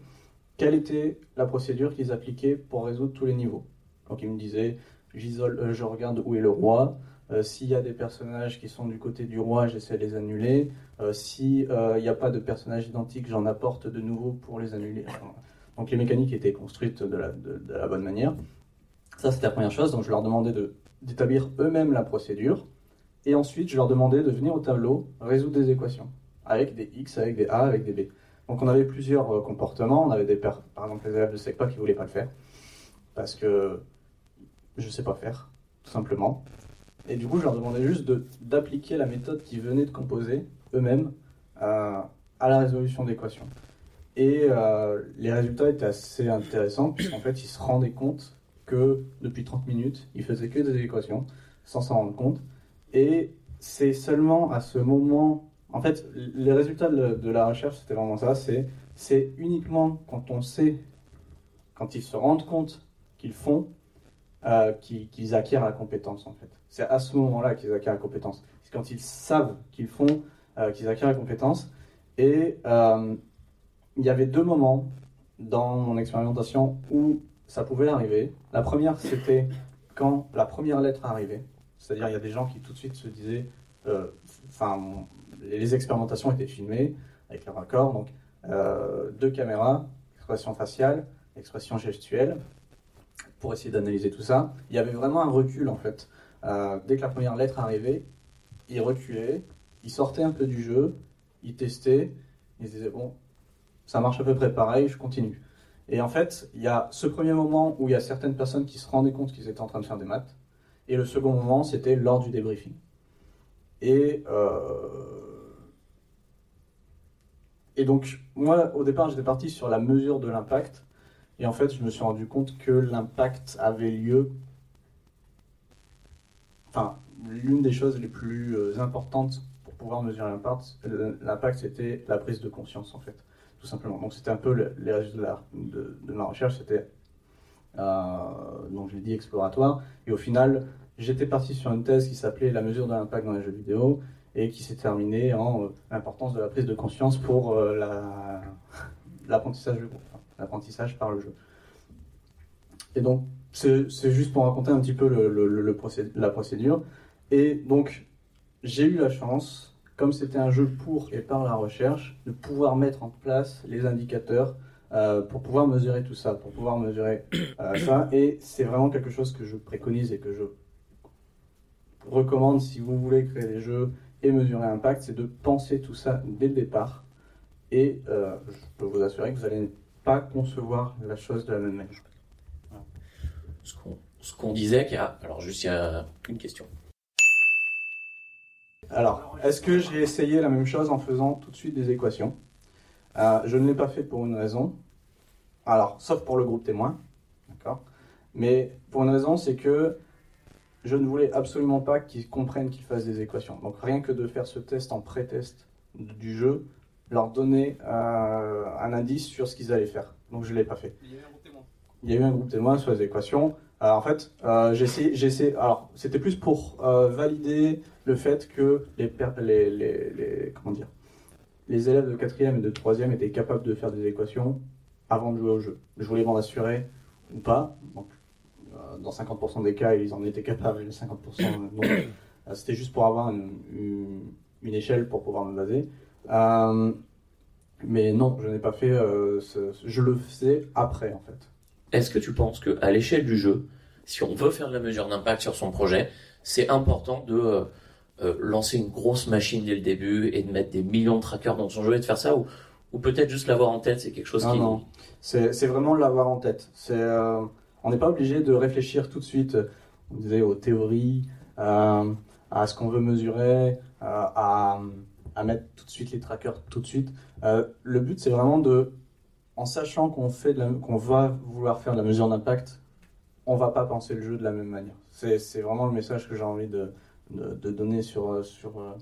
quelle était la procédure qu'ils appliquaient pour résoudre tous les niveaux. Donc ils me disaient, j'isole, euh, je regarde où est le roi. Euh, S'il y a des personnages qui sont du côté du roi, j'essaie de les annuler. Euh, S'il n'y a pas de personnages identiques, j'en apporte de nouveaux pour les annuler. Donc les mécaniques étaient construites de la, bonne manière. Ça, c'était la première chose. Donc je leur demandais de- d'établir eux-mêmes la procédure. Et ensuite, je leur demandais de venir au tableau résoudre des équations. Avec des X, avec des A, avec des B. Donc on avait plusieurs euh, comportements. On avait des par exemple les élèves de SECPA qui voulaient pas le faire. Parce que je sais pas faire, tout simplement. Et du coup, je leur demandais juste d'appliquer la méthode qu'ils venaient de composer eux-mêmes euh, à la résolution d'équations. Et euh, les résultats étaient assez intéressants, puisqu'en fait, ils se rendaient compte que depuis 30 minutes, ils faisaient que des équations, sans s'en rendre compte. Et c'est seulement à ce moment. En fait, les résultats de, la recherche, c'était vraiment ça c'est uniquement quand on sait, quand ils se rendent compte qu'ils font, euh, qu'ils acquièrent la compétence, en fait. C'est à ce moment-là qu'ils acquièrent la compétence. C'est quand ils savent qu'ils font, euh, qu'ils acquièrent la compétence. Et il y avait deux moments dans mon expérimentation où ça pouvait arriver. La première, c'était quand la première lettre arrivait. C'est-à-dire, il y a des gens qui tout de suite se disaient, euh, enfin, les expérimentations étaient filmées avec leur accord, donc euh, deux caméras, expression faciale, expression gestuelle, pour essayer d'analyser tout ça. Il y avait vraiment un recul en fait. Euh, dès que la première lettre arrivait, ils reculaient, ils sortaient un peu du jeu, ils testaient, ils disaient bon, ça marche à peu près pareil, je continue. Et en fait, il y a ce premier moment où il y a certaines personnes qui se rendaient compte qu'ils étaient en train de faire des maths, et le second moment, c'était lors du débriefing. Et, euh, et donc, moi, au départ, j'étais parti sur la mesure de l'impact, et en fait, je me suis rendu compte que l'impact avait lieu. Enfin, l'une des choses les plus euh, importantes pour pouvoir mesurer euh, l'impact, c'était la prise de conscience, en fait, tout simplement. Donc, c'était un peu le- les résultats de, ma recherche, c'était, euh, donc je l'ai dit, exploratoire. Et au final, j'étais parti sur une thèse qui s'appelait La mesure de l'impact dans les jeux vidéo et qui s'est terminée en euh, l'importance de la prise de conscience pour euh, la- l'apprentissage du groupe, l'apprentissage par le jeu. Et donc, c'est juste pour raconter un petit peu le, la procédure. Et donc, j'ai eu la chance, comme c'était un jeu pour et par la recherche, de pouvoir mettre en place les indicateurs euh, pour pouvoir mesurer tout ça, pour pouvoir mesurer euh, ça. Et c'est vraiment quelque chose que je préconise et que je recommande si vous voulez créer des jeux et mesurer l'impact, c'est de penser tout ça dès le départ. Et euh, je peux vous assurer que vous n'allez pas concevoir la chose de la même manière. Ce qu'on disait, alors juste une question. Alors, est-ce que j'ai essayé la même chose en faisant tout de suite des équations Euh, Je ne l'ai pas fait pour une raison. Alors, sauf pour le groupe témoin, d'accord? Mais pour une raison, c'est que je ne voulais absolument pas qu'ils comprennent qu'ils fassent des équations. Donc, rien que de faire ce test en pré-test du jeu, leur donner euh, un indice sur ce qu'ils allaient faire. Donc, je ne l'ai pas fait. Il y a eu un groupe témoin. Il y a eu un groupe témoin sur les équations. Alors, en fait, euh, j'ai essayé, j'ai essayé- alors c'était plus pour euh, valider le fait que les, les, les, comment dire, les élèves de quatrième et de troisième étaient capables de faire des équations avant de jouer au jeu. Je voulais m'en assurer ou pas. Donc, euh, dans 50% des cas, ils en étaient capables, 50% non. Euh, C'était juste pour avoir une, échelle pour pouvoir me baser. Euh, mais non, je n'ai pas fait. euh, je le faisais après, en fait. Est-ce que tu penses que à l'échelle du jeu, si on veut faire de la mesure d'impact sur son projet, c'est important de euh, lancer une grosse machine dès le début et de mettre des millions de trackers dans son jeu et de faire ça ou, ou peut-être juste l'avoir en tête, c'est quelque chose Non, qui non. C'est c'est vraiment l'avoir en tête. C'est, euh, on n'est pas obligé de réfléchir tout de suite, on disait, aux théories, euh, à ce qu'on veut mesurer, à, à mettre tout de suite les trackers tout de suite. Le but, c'est vraiment de, en sachant qu'on qu'on va vouloir faire de la mesure d'impact, on va pas penser le jeu de la même manière. C'est vraiment le message que j'ai envie de, de, de donner sur, euh, sur euh,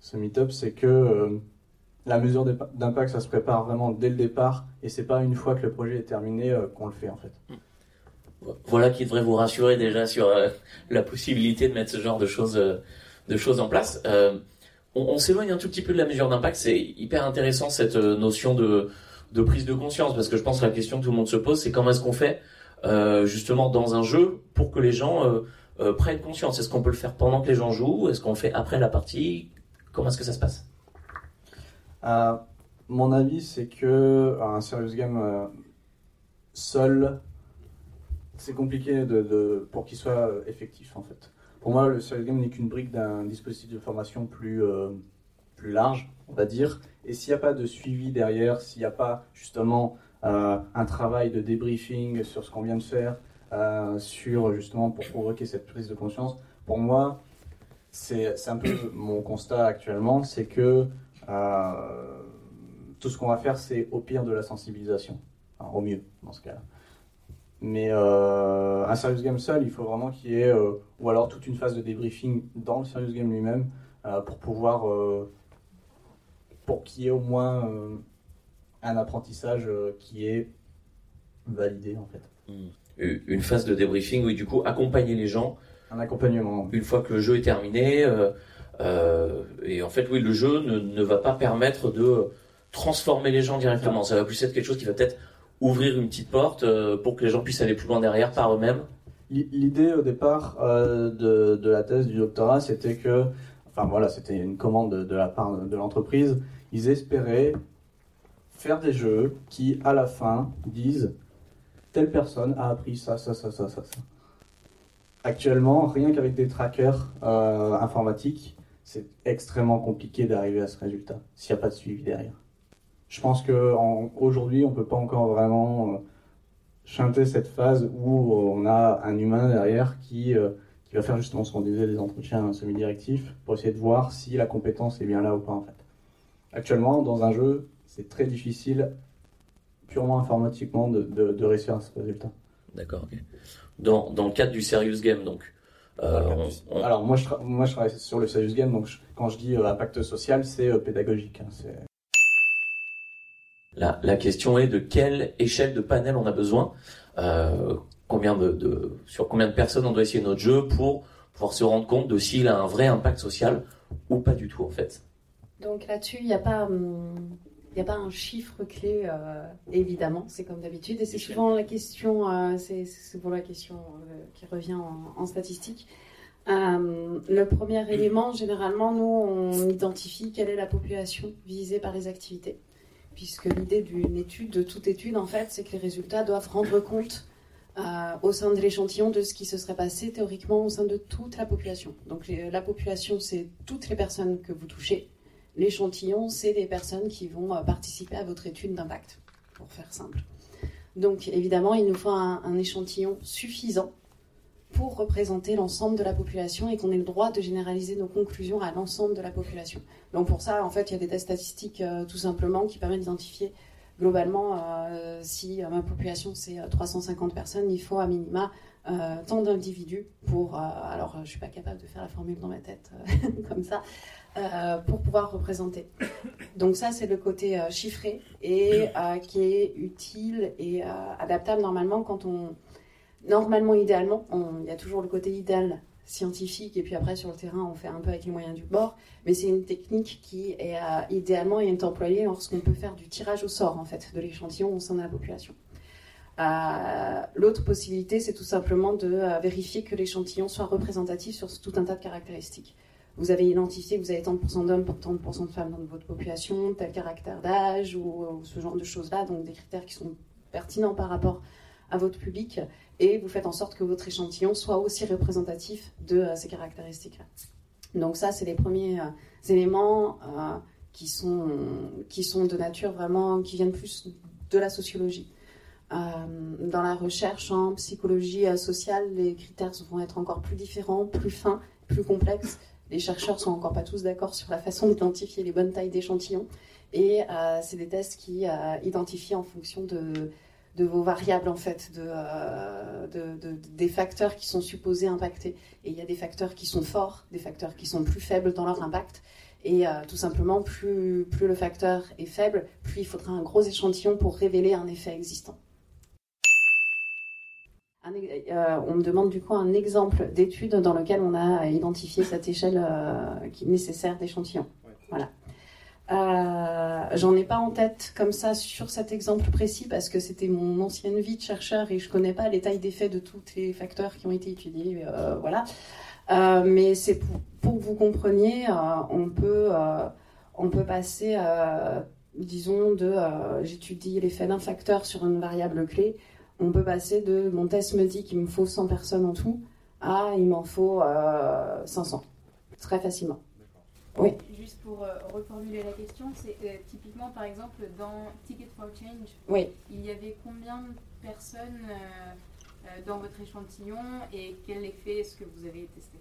ce meet-up, c'est que euh, la mesure d'impact, ça se prépare vraiment dès le départ, et c'est pas une fois que le projet est terminé qu'on le fait en fait. Voilà qui devrait vous rassurer déjà sur la possibilité de mettre ce genre de choses, de choses en place. On, s'éloigne un tout petit peu de la mesure d'impact. C'est hyper intéressant cette notion de, de prise de conscience parce que je pense que la question que tout le monde se pose, c'est comment est-ce qu'on fait justement dans un jeu pour que les gens euh, euh, prennent conscience. Est-ce qu'on peut le faire pendant que les gens jouent Est-ce qu'on le fait après la partie? Comment est-ce que ça se passe? Mon avis, c'est que un serious game seul, c'est compliqué pour qu'il soit effectif en fait. Pour moi, le serious game n'est qu'une brique d'un dispositif de formation plus, plus large, on va dire. Et s'il n'y a pas de suivi derrière, s'il n'y a pas justement euh, un travail de débriefing sur ce qu'on vient de faire, euh, sur justement pour provoquer cette prise de conscience, pour moi, c'est un peu mon constat actuellement, c'est que euh, tout ce qu'on va faire, c'est au pire de la sensibilisation, au mieux dans ce cas-là. Mais un serious game seul, il faut vraiment qu'il y ait, ou alors toute une phase de débriefing dans le serious game lui-même, pour pouvoir pour qu'il y ait au moins euh, un apprentissage euh, qui est validé en fait. Hmm. Une phase de débriefing, oui, du coup, accompagner les gens. Un accompagnement. Une fois que le jeu est terminé, euh, et en fait, oui, le jeu ne, va pas permettre de transformer les gens directement. Ça va plus être quelque chose qui va peut-être ouvrir une petite porte pour que les gens puissent aller plus loin derrière par eux-mêmes. L'idée au départ de, de, la thèse du doctorat, c'était que, enfin voilà, c'était une commande de la part de l'entreprise ils espéraient faire des jeux qui, à la fin, disent telle personne a appris ça, ça, ça, ça, ça. Actuellement, rien qu'avec des trackers euh, informatiques, c'est extrêmement compliqué d'arriver à ce résultat s'il n'y a pas de suivi derrière. Je pense qu'aujourd'hui, on ne peut pas encore vraiment euh, chanter cette phase où on a un humain derrière qui, euh, qui va faire justement ce qu'on disait, des entretiens semi-directifs, pour essayer de voir si la compétence est bien là ou pas en fait. Actuellement, dans un jeu, c'est très difficile, purement informatiquement, de, de, réussir à ce résultat. D'accord. Dans, dans, le cadre du serious game, donc. Euh, Alors, moi je, moi, je travaille sur le serious game, donc quand je dis euh, impact social, c'est euh, pédagogique. Hein, la, la, question est de quelle échelle de panel on a besoin, combien de, de, sur combien de personnes on doit essayer notre jeu pour pouvoir se rendre compte de s'il a un vrai impact social ou pas du tout en fait. Donc là-dessus, il n'y a pas. Hum, a pas un chiffre clé, euh, évidemment, c'est comme d'habitude. Et c'est souvent la question, euh, c'est pour la question euh, qui revient en, statistique. le premier élément, généralement, nous, on identifie quelle est la population visée par les activités. Puisque l'idée d'une étude, de toute étude, en fait, c'est que les résultats doivent rendre compte au sein de l'échantillon de ce qui se serait passé théoriquement au sein de toute la population. Donc la population, c'est toutes les personnes que vous touchez, L'échantillon, c'est des personnes qui vont euh, participer à votre étude d'impact, pour faire simple. Donc évidemment, il nous faut un, échantillon suffisant pour représenter l'ensemble de la population et qu'on ait le droit de généraliser nos conclusions à l'ensemble de la population. Donc pour ça, en fait, il y a des tests statistiques euh, tout simplement qui permettent d'identifier globalement euh, si ma population c'est 350 personnes, il faut à minima tant d'individus pour... alors je ne suis pas capable de faire la formule dans ma tête comme ça, euh, pour pouvoir représenter. Donc ça, c'est le côté euh, chiffré et euh, qui est utile et adaptable normalement quand on... Normalement, idéalement, il y a toujours le côté idéal scientifique et puis après sur le terrain on fait un peu avec les moyens du bord mais c'est une technique qui est idéalement est employée lorsqu'on peut faire du tirage au sort en fait de l'échantillon au sein de la population l'autre possibilité c'est tout simplement de vérifier que l'échantillon soit représentatif sur tout un tas de caractéristiques vous avez identifié que vous avez tant de pourcents d'hommes pour tant de pourcents de femmes dans votre population, tel caractère d'âge ou, ce genre de choses-là, donc des critères qui sont pertinents par rapport à votre public, et vous faites en sorte que votre échantillon soit aussi représentatif de euh, ces caractéristiques-là. Donc ça, c'est les premiers euh, éléments euh, qui, sont, qui sont de nature vraiment, qui viennent plus de la sociologie. Dans la recherche en psychologie sociale, les critères vont être encore plus différents, plus fins, plus complexes les chercheurs sont encore pas tous d'accord sur la façon d'identifier les bonnes tailles d'échantillons. Et euh, c'est des tests qui euh, identifient en fonction de, vos variables, en fait, euh, de, de, des facteurs qui sont supposés impacter. Et il y a des facteurs qui sont forts, des facteurs qui sont plus faibles dans leur impact. Et tout simplement, plus le facteur est faible, plus il faudra un gros échantillon pour révéler un effet existant. Euh, on me demande du coup un exemple d'étude dans lequel on a identifié cette échelle euh, qui est nécessaire d'échantillon. Ouais. Voilà. Euh, J'en ai pas en tête comme ça sur cet exemple précis parce que c'était mon ancienne vie de chercheur et je connais pas les tailles d'effet de tous les facteurs qui ont été étudiés. Voilà. Mais c'est pour, pour, que vous compreniez, on peut on peut passer, disons, de j'étudie l'effet d'un facteur sur une variable clé. On peut passer de mon test me dit qu'il me faut 100 personnes en tout à il m'en faut 500 très facilement. Oui. Juste pour euh, reformuler la question, c'est euh, typiquement par exemple dans Ticket for Change, oui. il y avait combien de personnes euh, dans votre échantillon et quel effet est-ce que vous avez testé?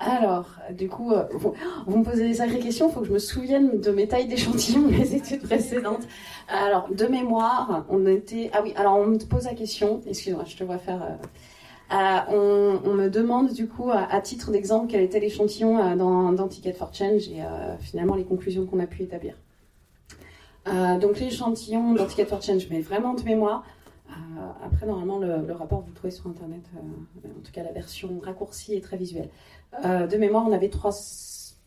Alors, du coup, vous, vous, me posez des sacrées questions, il faut que je me souvienne de mes tailles d'échantillon de mes études précédentes. Alors, de mémoire, on était... Ah oui, alors on me pose la question, excuse-moi, je te vois faire... Euh, on, on, me demande du coup, à, titre d'exemple, quel était l'échantillon euh, dans, Ticket for Change et euh, finalement les conclusions qu'on a pu établir. donc l'échantillon dans for Change, mais vraiment de mémoire. Après, normalement, le, rapport, vous le trouvez sur Internet. en tout cas, la version raccourcie est très visuelle. de mémoire, on avait 3,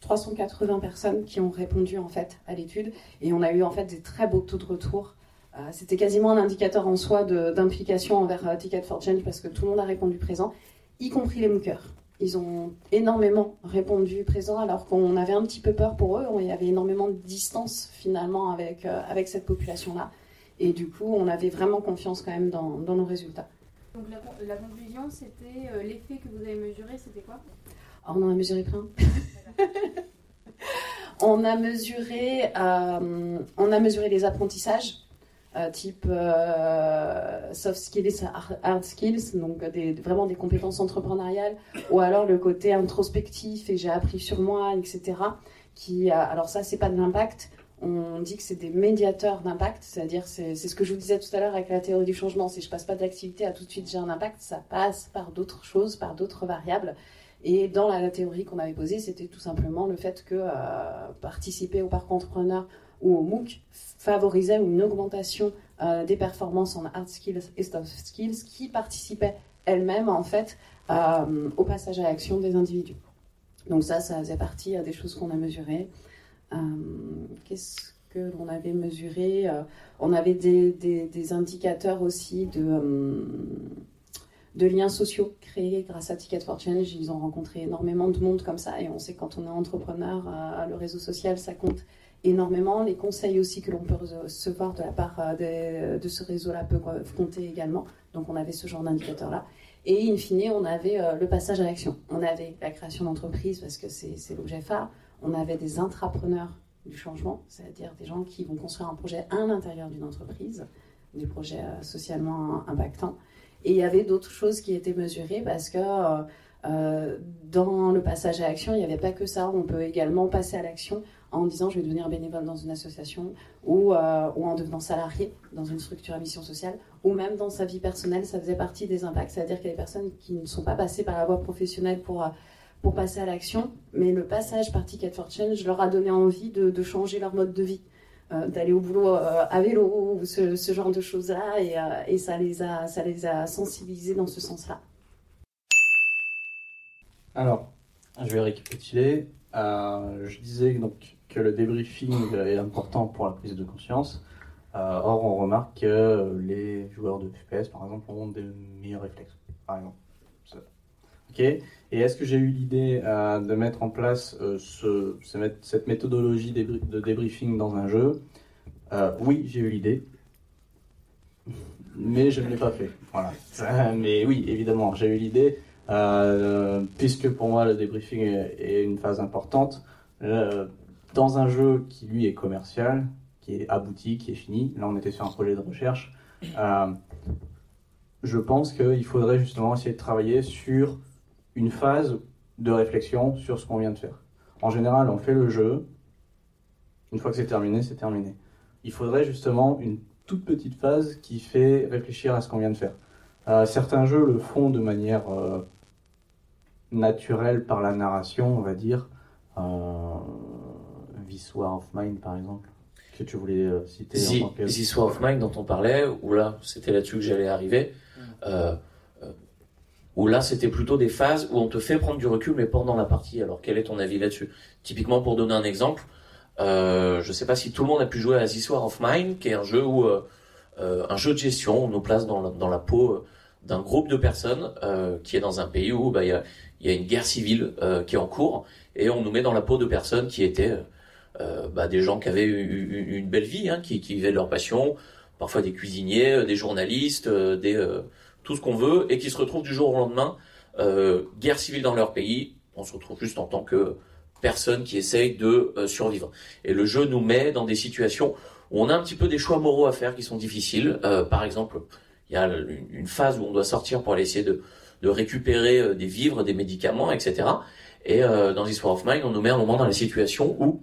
380 personnes qui ont répondu en fait à l'étude et on a eu en fait des très beaux taux de retour euh, c'était quasiment un indicateur en soi d'implication envers euh, Ticket for Change parce que tout le monde a répondu présent, y compris les mookers. Ils ont énormément répondu présent alors qu'on avait un petit peu peur pour eux. Il y avait énormément de distance finalement avec, euh, avec cette population-là. Et du coup, on avait vraiment confiance quand même dans, dans nos résultats. Donc la, la conclusion, c'était l'effet que vous avez mesuré, c'était quoi? Alors, On en a mesuré plein. on a mesuré, euh, on a mesuré les apprentissages euh, type euh, soft skills, hard skills, donc des, vraiment des compétences entrepreneuriales, ou alors le côté introspectif et j'ai appris sur moi, etc. Qui, alors ça, c'est pas de l'impact. On dit que c'est des médiateurs d'impact, c'est-à-dire c'est ce que je vous disais tout à l'heure avec la théorie du changement. Si je passe pas de l'activité à tout de suite j'ai un impact, ça passe par d'autres choses, par d'autres variables. Et dans la, théorie qu'on avait posée, c'était tout simplement le fait que euh, participer au parcours entrepreneur ou au MOOC favorisait une augmentation euh, des performances en hard skills et soft skills qui participaient elles-mêmes en fait euh, au passage à l'action des individus. Donc ça, ça faisait partie des choses qu'on a mesurées. Euh, qu'est-ce que l'on avait mesuré euh, On avait des, indicateurs aussi de de liens sociaux créés grâce à Ticket for Change. Ils ont rencontré énormément de monde comme ça et on sait que quand on est entrepreneur, le réseau social, ça compte énormément. Les conseils aussi que l'on peut recevoir de la part euh, de, ce réseau-là peut compter également. Donc on avait ce genre d'indicateur-là. Et in fine, on avait euh, le passage à l'action. On avait la création d'entreprise parce que c'est l'objet phare. On avait des intrapreneurs du changement, c'est-à-dire des gens qui vont construire un projet à l'intérieur d'une entreprise, des projets euh, socialement impactants. Et il y avait d'autres choses qui étaient mesurées parce que euh, dans le passage à l'action, il n'y avait pas que ça. On peut également passer à l'action en disant je vais devenir bénévole dans une association ou, euh, en devenant salarié dans une structure à mission sociale ou même dans sa vie personnelle, ça faisait partie des impacts. C'est-à-dire a des personnes qui ne sont pas passées par la voie professionnelle pour, euh, pour passer à l'action, mais le passage par Ticket for Change leur a donné envie de, changer leur mode de vie. Euh, d'aller au boulot euh, à vélo ou ce, genre de choses-là et, euh, et ça, les a, ça les a sensibilisés dans ce sens-là. Alors, je vais récapituler. Je disais donc que le débriefing est important pour la prise de conscience. Or, on remarque que les joueurs de FPS, par exemple, ont des meilleurs réflexes, par exemple. Et est-ce que j'ai eu l'idée euh, de mettre en place euh, ce, cette méthodologie de débriefing dans un jeu? Euh, Oui, j'ai eu l'idée, mais je ne l'ai pas fait. Voilà. Mais oui, évidemment, j'ai eu l'idée. Puisque pour moi le débriefing est, une phase importante. Dans un jeu qui lui est commercial, qui est abouti, qui est fini, là on était sur un projet de recherche, je pense qu'il faudrait justement essayer de travailler sur une phase de réflexion sur ce qu'on vient de faire. En général, on fait le jeu, une fois que c'est terminé, c'est terminé. Il faudrait justement une toute petite phase qui fait réfléchir à ce qu'on vient de faire. Euh, certains jeux le font de manière euh, naturelle par la narration, on va dire. Euh, This War of Mine, par exemple, que tu voulais euh, citer. The, en tant que... This War of Mine dont on parlait, où là, c'était là-dessus que j'allais arriver. Euh, où là c'était plutôt des phases où on te fait prendre du recul mais pendant la partie. Alors quel est ton avis là-dessus? Typiquement pour donner un exemple, euh, je sais pas si tout le monde a pu jouer à This War of Mine, qui est un jeu où euh, euh, un jeu de gestion, on nous place dans la, dans la peau d'un groupe de personnes euh, qui est dans un pays où bah, il y, a, y a une guerre civile euh, qui est en cours. Et on nous met dans la peau de personnes qui étaient euh, bah, des gens qui avaient eu, une belle vie, hein, qui, qui vivaient de leur passion, parfois des cuisiniers, des journalistes, des tout ce qu'on veut et qui se retrouvent du jour au lendemain guerre civile dans leur pays. On se retrouve juste en tant que personne qui essaye de survivre. Et le jeu nous met dans des situations où on a un petit peu des choix moraux à faire qui sont difficiles. par exemple, il y a une phase où on doit sortir pour aller essayer de, de récupérer euh, des vivres, des médicaments, etc. Et euh, dans This War of Mine, on nous met un moment dans la situation où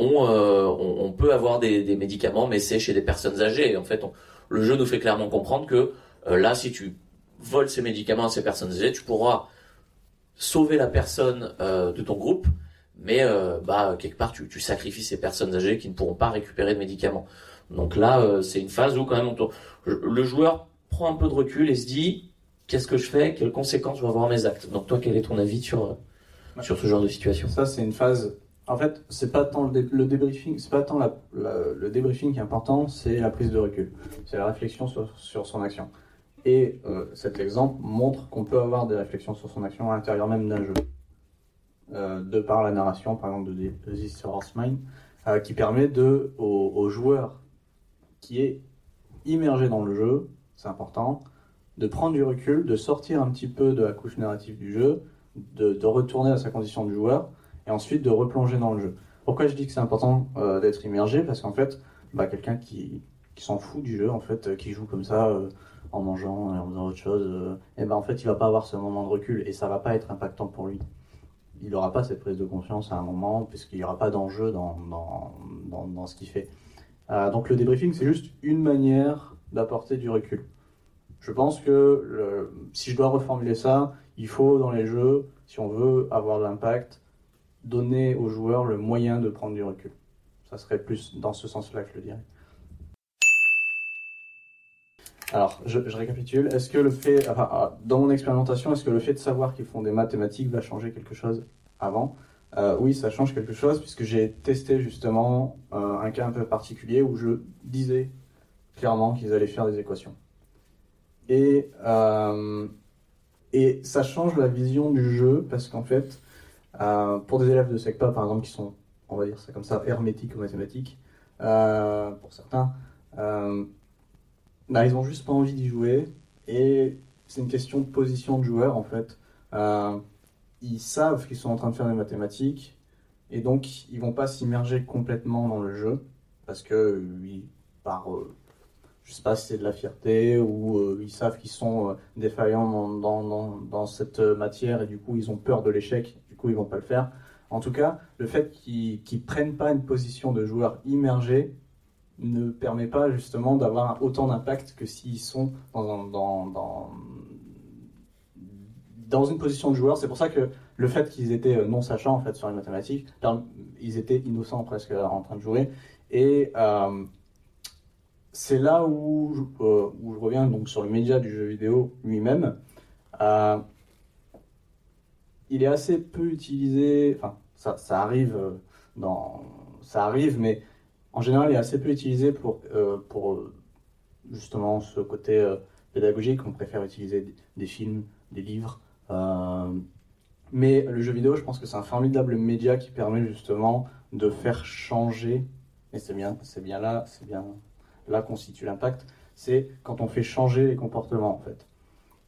on, euh, on, peut avoir des, des médicaments, mais c'est chez des personnes âgées. Et en fait, le jeu nous fait clairement comprendre que euh, là, si tu voles ces médicaments à ces personnes âgées, tu pourras sauver la personne euh, de ton groupe, mais bah quelque part, tu, tu sacrifies ces personnes âgées qui ne pourront pas récupérer de médicaments. Donc là, euh, c'est une phase où quand même le joueur prend un peu de recul et se dit qu'est-ce que je fais, quelles conséquences vont avoir mes actes? Donc toi, quel est ton avis sur euh, sur ce genre de situation? Ça, c'est une phase. En fait, c'est pas tant le, débriefing, c'est pas tant la, le débriefing qui est important, c'est la prise de recul, c'est la réflexion sur, sur, son action. Et euh, cet exemple montre qu'on peut avoir des réflexions sur son action à l'intérieur même d'un jeu, euh, de par la narration, par exemple de, This Horseman, euh, qui permet de aux joueurs qui est immergé dans le jeu, c'est important, de prendre du recul, de sortir un petit peu de la couche narrative du jeu, de, retourner à sa condition de joueur, et ensuite de replonger dans le jeu. Pourquoi je dis que c'est important euh, d'être immergé? Parce qu'en fait, bah, quelqu'un qui, qui s'en fout du jeu, en fait, qui joue comme ça, en mangeant et en faisant autre chose, euh, et ben en fait, il va pas avoir ce moment de recul, et ça va pas être impactant pour lui. Il n'aura pas cette prise de conscience à un moment, puisqu'il n'y aura pas d'enjeu dans, dans, dans, ce qu'il fait. Euh, donc le débriefing, c'est juste une manière d'apporter du recul. Je pense que si je dois reformuler ça, il faut dans les jeux, si on veut avoir de l'impact, donner aux joueurs le moyen de prendre du recul. Ça serait plus dans ce sens-là que je le dirais. Alors, je, je récapitule. Est-ce que le fait, enfin, ah, dans mon expérimentation, est-ce que le fait de savoir qu'ils font des mathématiques va changer quelque chose avant? Euh, oui, ça change quelque chose puisque j'ai testé justement euh, un cas un peu particulier où je disais clairement qu'ils allaient faire des équations. Et, euh, et ça change la vision du jeu parce qu'en fait, euh, pour des élèves de SECPA par exemple qui sont, on va dire ça comme ça, hermétiques aux mathématiques, euh, pour certains, euh, bah, ils ont juste pas envie d'y jouer. Et c'est une question de position de joueur en fait. Ils savent qu'ils sont en train de faire des mathématiques et donc ils vont pas s'immerger complètement dans le jeu parce que oui, par euh, je sais pas si c'est de la fierté ou euh, ils savent qu'ils sont euh, défaillants dans, dans, dans, cette matière et du coup ils ont peur de l'échec, du coup ils vont pas le faire. En tout cas, le fait qu'ils qu prennent pas une position de joueur immergé ne permet pas justement d'avoir autant d'impact que s'ils sont dans, dans, dans, dans une position de joueur. C'est pour ça que le fait qu'ils étaient euh, non sachants en fait sur les mathématiques, ils étaient innocents presque en train de jouer. Et euh, c'est là où, euh, où je reviens donc sur le média du jeu vidéo lui-même. Euh, il est assez peu utilisé. Enfin, ça, ça arrive euh, dans, ça arrive, mais en général, il est assez peu utilisé pour pour justement ce côté pédagogique. On préfère utiliser des, films, des livres. Euh, mais le jeu vidéo, je pense que c'est un formidable média qui permet justement de faire changer, et c'est bien, c'est bien là, c'est bien là qu'on situe l'impact, c'est quand on fait changer les comportements en fait.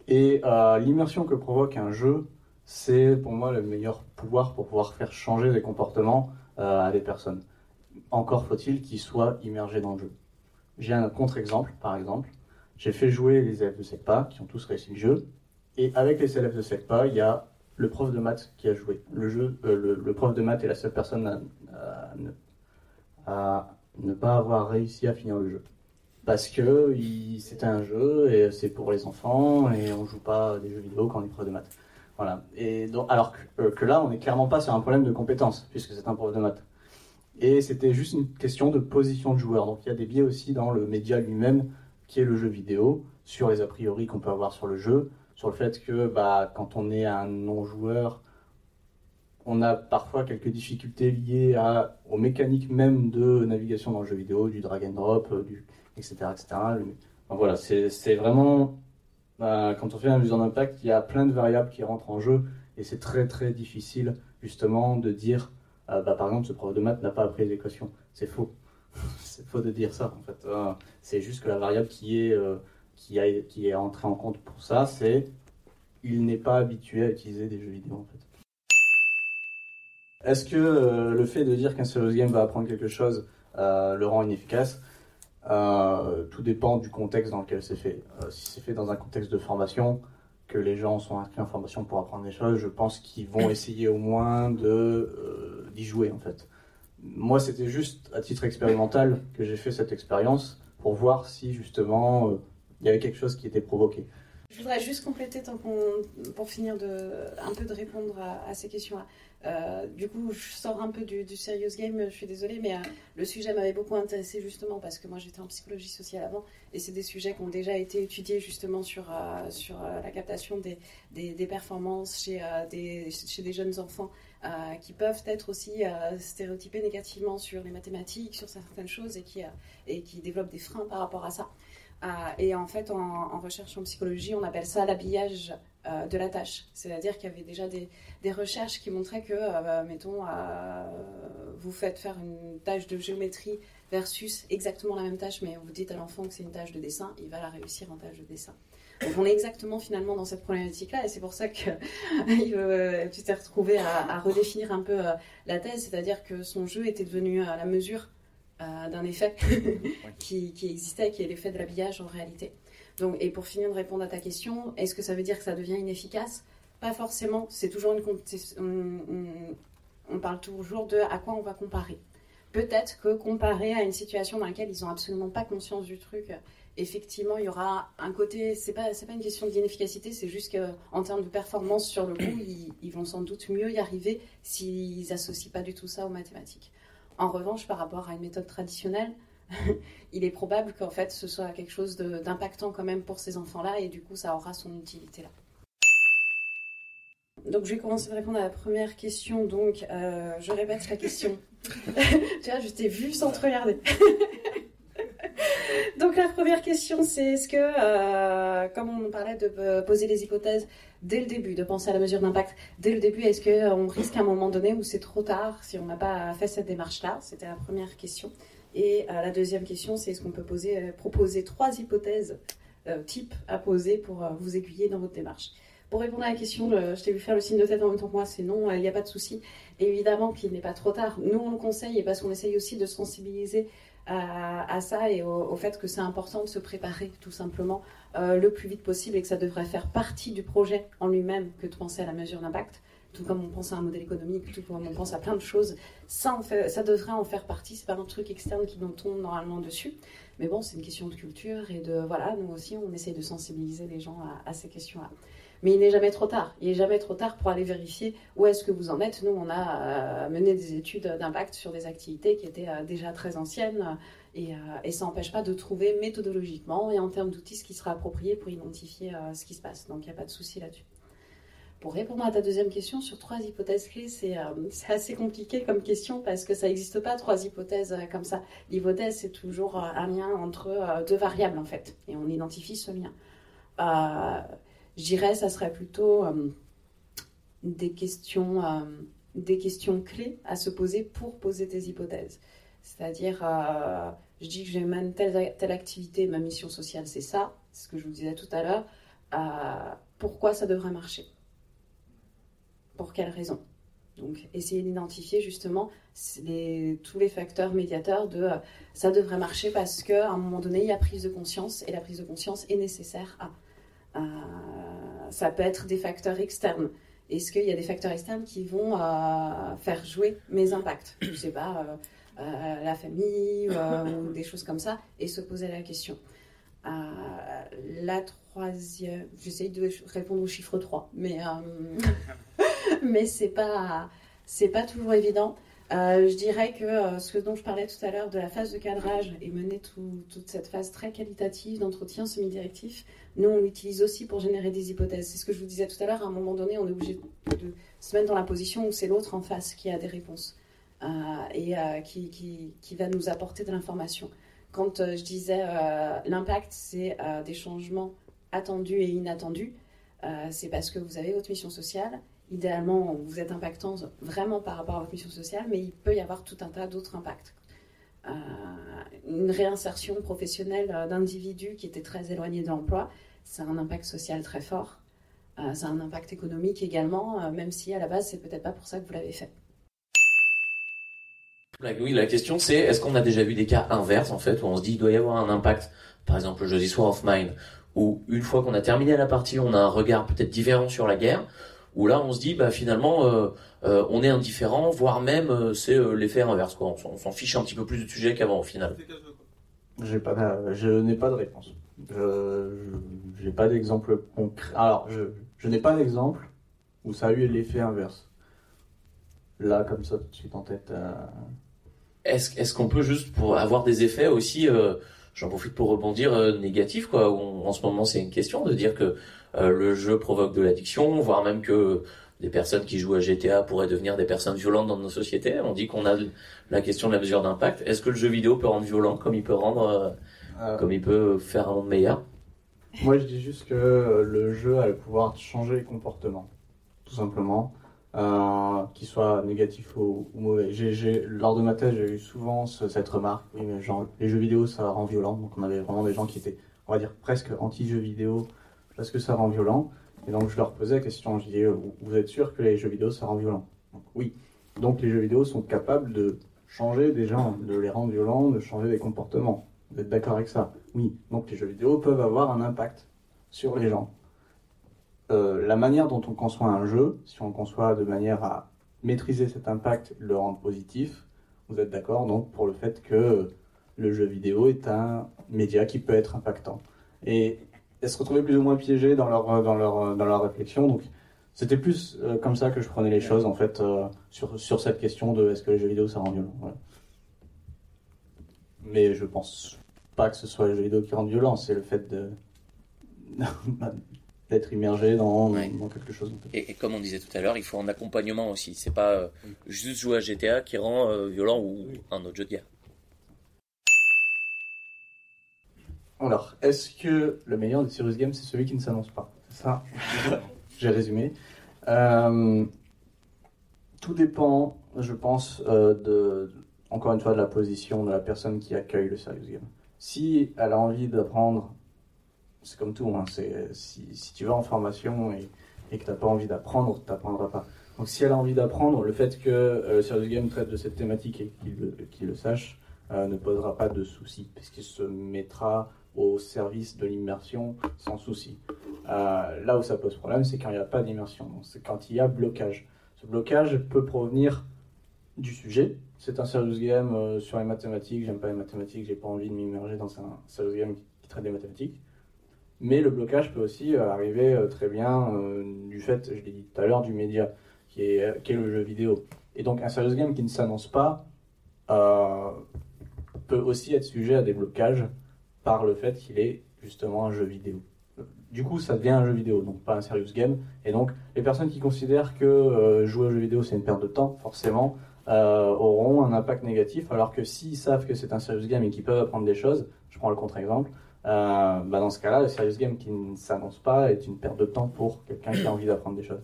Et euh, l'immersion que provoque un jeu, c'est pour moi le meilleur pouvoir pour pouvoir faire changer les comportements euh, à des personnes. Encore faut-il qu'ils soient immergés dans le jeu. J'ai un contre-exemple, par exemple. J'ai fait jouer les élèves de SECPA qui ont tous réussi le jeu. Et avec les élèves de SECPA, il y a le prof de maths qui a joué. Le, jeu, euh, le, prof de maths est la seule personne à, ne pas avoir réussi à finir le jeu. Parce que c'était un jeu et c'est pour les enfants et on joue pas des jeux vidéo quand on est prof de maths. Voilà. Et donc, alors que, euh, que là, on n'est clairement pas sur un problème de compétence puisque c'est un prof de maths. Et c'était juste une question de position de joueur. Donc il y a des biais aussi dans le média lui-même qui est le jeu vidéo sur les a priori qu'on peut avoir sur le jeu, sur le fait que bah, quand on est un non-joueur, on a parfois quelques difficultés liées aux mécaniques même de navigation dans le jeu vidéo, du drag and drop, euh, du, etc. etc. Voilà, c'est vraiment, bah, quand on fait un mesure d'impact, il y a plein de variables qui rentrent en jeu et c'est très très difficile justement de dire, euh, bah, par exemple, ce prof de maths n'a pas appris les équations. C'est faux. c'est faux de dire ça en fait. Euh, c'est juste que la variable qui est, a, qui est entrée en compte pour ça, c'est il n'est pas habitué à utiliser des jeux vidéo en fait. Est-ce que euh, le fait de dire qu'un serious game va apprendre quelque chose euh, le rend inefficace? Euh, Tout dépend du contexte dans lequel c'est fait. si c'est fait dans un contexte de formation, que les gens sont inscrits en formation pour apprendre des choses, je pense qu'ils vont essayer au moins de d'y jouer en fait. Moi, c'était juste à titre expérimental que j'ai fait cette expérience pour voir si justement il y avait quelque chose qui était provoqué. Je voudrais juste compléter pour finir un peu de répondre à, ces questions-là. Euh, du coup, je sors un peu du, serious game, je suis désolée, mais euh, le sujet m'avait beaucoup intéressé justement parce que moi j'étais en psychologie sociale avant et c'est des sujets qui ont déjà été étudiés justement sur, euh, sur la captation des, des, performances chez, des, chez des jeunes enfants qui peuvent être aussi stéréotypés négativement sur les mathématiques, sur certaines choses et qui, et qui développent des freins par rapport à ça. Et en fait, en, recherche en psychologie, on appelle ça l'habillage euh, de la tâche. C'est-à-dire qu'il y avait déjà des, recherches qui montraient que, euh, mettons, vous faites faire une tâche de géométrie versus exactement la même tâche, mais vous dites à l'enfant que c'est une tâche de dessin, il va la réussir en tâche de dessin. Donc on est exactement finalement dans cette problématique-là, et c'est pour ça que tu t'es retrouvé à, à, redéfinir un peu la thèse, c'est-à-dire que son jeu était devenu à la mesure euh, d'un effet qui, qui, existait, qui est l'effet de l'habillage en réalité. Donc, et pour finir de répondre à ta question, est-ce que ça veut dire que ça devient inefficace? Pas forcément. C'est toujours une on, parle toujours de à quoi on va comparer. Peut-être que comparé à une situation dans laquelle ils n'ont absolument pas conscience du truc, effectivement, il y aura un côté. C'est pas pas une question d'inefficacité, c'est juste qu'en termes de performance sur le coup, ils, ils, vont sans doute mieux y arriver s'ils associent pas du tout ça aux mathématiques. En revanche, par rapport à une méthode traditionnelle, il est probable qu'en fait ce soit quelque chose d'impactant quand même pour ces enfants-là et du coup ça aura son utilité là. Donc je vais commencer à répondre à la première question. Donc euh, je répète la question. tu vois, je t'ai vu sans te regarder. Donc la première question, c'est est-ce que, euh, comme on parlait de euh, poser les hypothèses dès le début, de penser à la mesure d'impact dès le début, est-ce qu'on risque à un moment donné où c'est trop tard si on n'a pas fait cette démarche-là? C'était la première question. Et euh, la deuxième question, c'est est-ce qu'on peut poser, proposer trois hypothèses types à poser pour vous aiguiller dans votre démarche? Pour répondre à la question, je t'ai vu faire le signe de tête en même temps que moi, c'est non, il n'y a pas de souci. Évidemment qu'il n'est pas trop tard. Nous, on le conseille et parce qu'on essaye aussi de sensibiliser à, ça et au, fait que c'est important de se préparer tout simplement euh, le plus vite possible et que ça devrait faire partie du projet en lui-même que de penser à la mesure d'impact. Tout comme on pense à un modèle économique, tout comme on pense à plein de choses, ça, devrait en faire partie. C'est pas un truc externe qui nous tombe normalement dessus. Mais bon, c'est une question de culture et de voilà, nous aussi, on essaye de sensibiliser les gens à ces questions-là. Mais il n'est jamais trop tard. Il n'est jamais trop tard pour aller vérifier où est-ce que vous en êtes. Nous, on a euh, mené des études d'impact sur des activités qui étaient euh, déjà très anciennes et, euh, ça n'empêche pas de trouver méthodologiquement et en termes d'outils ce qui sera approprié pour identifier ce qui se passe. Donc il n'y a pas de souci là-dessus. Pour répondre à ta deuxième question sur trois hypothèses clés, c'est assez compliqué comme question parce que ça n'existe pas trois hypothèses comme ça. L'hypothèse, c'est toujours un lien entre deux variables en fait et on identifie ce lien. Je dirais ça serait plutôt euh, des, questions, euh, des questions clés à se poser pour poser tes hypothèses. C'est-à-dire, euh, je dis que je mène telle, telle activité, ma mission sociale c'est ça, c'est ce que je vous disais tout à l'heure. pourquoi ça devrait marcher? Pour quelles raisons donc, essayer d'identifier justement les, tous les facteurs médiateurs de ça devrait marcher parce qu'à un moment donné, il y a prise de conscience et la prise de conscience est nécessaire à. Euh, ça peut être des facteurs externes. Est-ce qu'il y a des facteurs externes qui vont euh, faire jouer mes impacts? Je ne sais pas, euh, la famille ou des choses comme ça, et se poser la question. la troisième, j'essaye de répondre au chiffre 3, mais, mais ce n'est pas, pas toujours évident. Euh, je dirais que euh, ce dont je parlais tout à l'heure de la phase de cadrage et mener tout- toute cette phase très qualitative d'entretien semi-directif, nous on l'utilise aussi pour générer des hypothèses. C'est ce que je vous disais tout à l'heure, à un moment donné on est obligé de se mettre dans la position où c'est l'autre en face qui a des réponses euh, et qui, qui- va nous apporter de l'information. Quand je disais l'impact c'est des changements attendus et inattendus, c'est parce que vous avez votre mission sociale idéalement, vous êtes impactant vraiment par rapport à votre mission sociale, mais il peut y avoir tout un tas d'autres impacts. Euh, une réinsertion professionnelle euh, d'individus qui étaient très éloignés de l'emploi, ça a un impact social très fort. Euh, ça a un impact économique également, même si à la base, c'est peut-être pas pour ça que vous l'avez fait. Oui, la question c'est est-ce qu'on a déjà vu des cas inverses en fait où on se dit il doit y avoir un impact, par exemple le jeudi soir of mine, où une fois qu'on a terminé la partie, on a un regard peut-être différent sur la guerre, où là on se dit bah finalement euh, euh, on est indifférent, voire même euh, c'est euh, l'effet inverse quoi, on s'en- on s'en fiche un petit peu plus du sujet qu'avant au final. J'ai pas, de- je n'ai pas de réponse. Je je- j'ai pas d'exemple concret. Alors, je, je n'ai pas d'exemple où ça a eu l'effet inverse. Là, comme ça, tout de suite en tête. euh, Est-ce est-ce qu'on peut juste pour avoir des effets aussi, euh, j'en profite pour rebondir, euh, négatifs quoi, on- en ce moment c'est une question de dire que euh, le jeu provoque de l'addiction, voire même que des personnes qui jouent à GTA pourraient devenir des personnes violentes dans nos sociétés. On dit qu'on a la question de la mesure d'impact. Est-ce que le jeu vidéo peut rendre violent comme il peut rendre, euh, euh, comme il peut faire un monde meilleur? Moi, je dis juste que euh, le jeu a le pouvoir de changer les comportements, tout simplement, euh, qu'ils soient négatifs ou, ou mauvais. Lors de ma thèse, j'ai eu souvent ce- cette remarque, oui, mais genre, les jeux vidéo, ça rend violent. Donc, on avait vraiment des gens qui étaient, on va dire, presque anti-jeux vidéo, parce que ça rend violent. Et donc, je leur posais la question, je disais, vous êtes sûr que les jeux vidéo, ça rend violent? Oui. Donc, les jeux vidéo sont capables de changer des gens, de les rendre violents, de changer des comportements. Vous êtes d'accord avec ça? Oui. Donc, les jeux vidéo peuvent avoir un impact sur les gens. Euh, la manière dont on conçoit un jeu, si on conçoit de manière à maîtriser cet impact le rendre positif, vous êtes d'accord donc pour le fait que le jeu vidéo est un média qui peut être impactant. Et elles se retrouvaient plus ou moins piégées dans leur, dans leur, dans leur réflexion. Donc c'était plus euh, comme ça que je prenais les choses en fait euh, sur, sur cette question de est-ce que les jeux vidéo ça rend violent. Mais je pense pas que ce soit les jeux vidéo qui rendent violent, c'est le fait de d'être immergé dans, Ouais. dans quelque chose. et, et comme on disait tout à l'heure, il faut un accompagnement aussi. C'est pas euh, juste jouer à GTA qui rend euh, violent ou un autre jeu de guerre. Alors, est-ce que le meilleur des Serious Games, c'est celui qui ne s'annonce pas? C'est ça J'ai résumé. Euh, tout dépend, je pense, euh, de, encore une fois, de la position de la personne qui accueille le Serious Game. Si elle a envie d'apprendre, c'est comme tout, hein, si, si tu vas en formation et, et que tu n'as pas envie d'apprendre, tu n'apprendras pas. Donc si elle a envie d'apprendre, le fait que euh, le Serious Game traite de cette thématique et qu'il le, sache, euh, ne posera pas de soucis, puisqu'il se mettra au service de l'immersion sans souci. Euh, là où ça pose problème, c'est quand il n'y a pas d'immersion, c'est quand il y a blocage. Ce blocage peut provenir du sujet. C'est un serious game euh, sur les mathématiques, j'aime pas les mathématiques, j'ai pas envie de m'immerger dans un serious game qui traite des mathématiques. Mais le blocage peut aussi euh, arriver très bien du fait, je l'ai dit tout à l'heure, du média, qui est, le jeu vidéo. Et donc un serious game qui ne s'annonce pas peut aussi être sujet à des blocages par le fait qu'il est justement un jeu vidéo. Du coup, ça devient un jeu vidéo, donc pas un serious game. Et donc, les personnes qui considèrent que euh, jouer aux jeux vidéo c'est une perte de temps, forcément, euh, auront un impact négatif. Alors que s'ils savent que c'est un serious game et qu'ils peuvent apprendre des choses, je prends le contre-exemple, euh, bah dans ce cas-là, le serious game qui ne s'annonce pas est une perte de temps pour quelqu'un qui a envie d'apprendre des choses.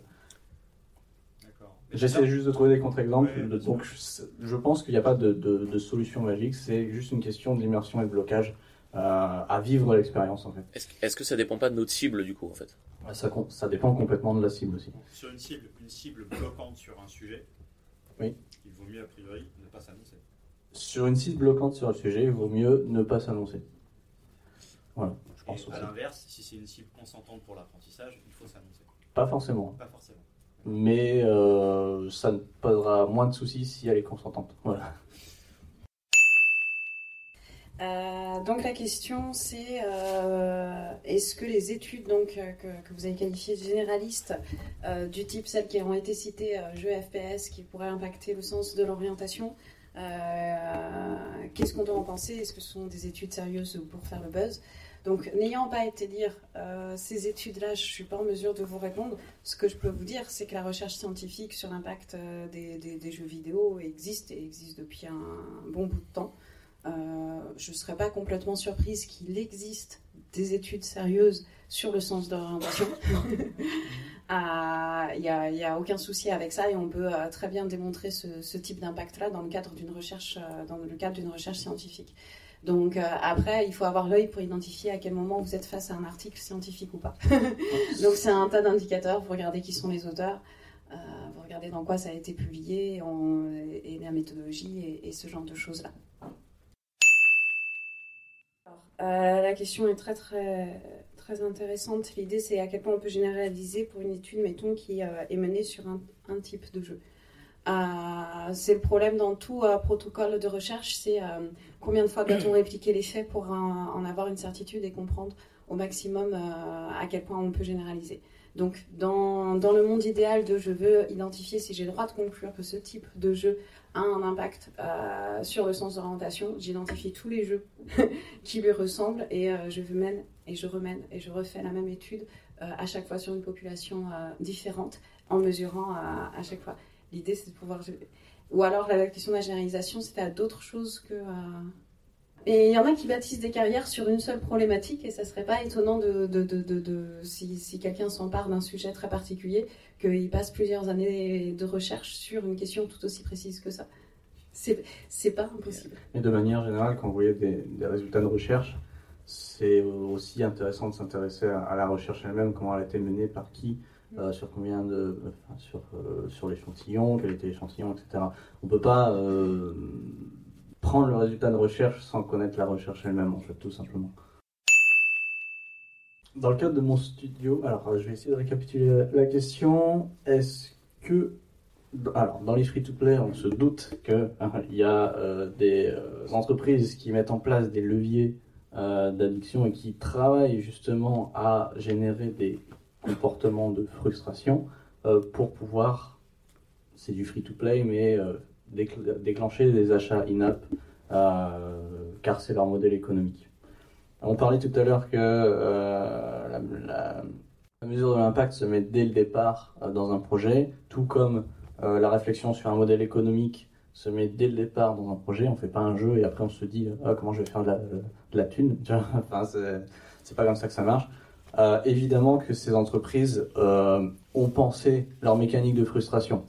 D'accord. J'essaie juste de trouver des contre-exemples. Ouais, donc, je, pense qu'il n'y a pas de, de- de solution magique. C'est juste une question d'immersion et de blocage à vivre l'expérience en fait. Est-ce est-ce que ça dépend pas de notre cible du coup en fait? Ça, com- ça dépend complètement de la cible aussi. Sur une cible, une cible bloquante sur un sujet, Oui. il vaut mieux a priori ne pas s'annoncer. Sur une cible bloquante sur le sujet, il vaut mieux ne pas s'annoncer. Voilà, je pense Et aussi. à l'inverse, si c'est une cible consentante pour l'apprentissage, il faut s'annoncer. Pas forcément, Pas forcément. mais euh, ça ne posera moins de soucis si elle est consentante. Voilà. Euh, donc la question c'est euh, est-ce que les études donc, euh, que, vous avez qualifiées de généralistes du type celles qui ont été citées, jeux FPS qui pourraient impacter le sens de l'orientation. Qu'est-ce qu'on doit en penser? Est-ce que ce sont des études sérieuses pour faire le buzz? Donc, n'ayant pas été euh, ces études-là, je ne suis pas en mesure de vous répondre. Ce que je peux vous dire, c'est que la recherche scientifique sur l'impact des- des jeux vidéo existe et existe depuis un bon bout de temps. Euh, je ne serais pas complètement surprise qu'il existe des études sérieuses sur le sens d'orientation. Ah, Il n'y a, aucun souci avec ça et on peut euh, très bien démontrer ce, ce type d'impact-là dans le cadre d'une recherche, euh, dans le cadre d'une recherche scientifique. Donc après, il faut avoir l'œil pour identifier à quel moment vous êtes face à un article scientifique ou pas. Donc c'est un tas d'indicateurs. Vous regardez qui sont les auteurs, vous regardez dans quoi ça a été publié et la méthodologie et, et ce genre de choses-là. Alors, euh, la question est très très très intéressante. L'idée c'est à quel point on peut généraliser pour une étude, mettons, qui euh, est menée sur un, un type de jeu. Euh, c'est le problème dans tout protocole de recherche, c'est combien de fois doit-on répliquer les faits pour en, en avoir une certitude et comprendre au maximum à quel point on peut généraliser. Donc dans, dans le monde idéal de je veux identifier si j'ai le droit de conclure que ce type de jeu un impact euh, sur le sens d'orientation, j'identifie tous les jeux qui lui ressemblent et euh, je mène et je remène et je refais la même étude euh, à chaque fois sur une population différente en mesurant à chaque fois. L'idée c'est de pouvoir... Ou alors la question de la généralisation c'était à d'autres choses que... et il y en a qui bâtissent des carrières sur une seule problématique et ça serait pas étonnant de, de, de, de- si, si quelqu'un s'empare d'un sujet très particulier, qu'il passe plusieurs années de recherche sur une question tout aussi précise que ça. C'est c'est pas impossible. Et de manière générale, quand vous voyez des, des résultats de recherche, c'est aussi intéressant de s'intéresser à, à la recherche elle-même, comment elle a été menée, par qui, euh, sur combien de, enfin, sur, euh, sur l'échantillon, quel était l'échantillon, etc. On peut pas euh, prendre le résultat de recherche sans connaître la recherche elle-même, en fait, tout simplement. Dans le cadre de mon studio, alors euh, je vais essayer de récapituler la, question. Est-ce que alors, dans les free-to-play, on se doute qu'il y a euh, des euh, entreprises qui mettent en place des leviers d'addiction et qui travaillent justement à générer des comportements de frustration pour pouvoir, c'est du free-to-play, mais décl- déclencher des achats in-app, car c'est leur modèle économique. On parlait tout à l'heure que euh, la, mesure de l'impact se met dès le départ euh, dans un projet, tout comme euh, la réflexion sur un modèle économique se met dès le départ dans un projet. On fait pas un jeu et après on se dit comment je vais faire de la, de thune. Enfin, c'est pas comme ça que ça marche. Évidemment que ces entreprises ont pensé leur mécanique de frustration.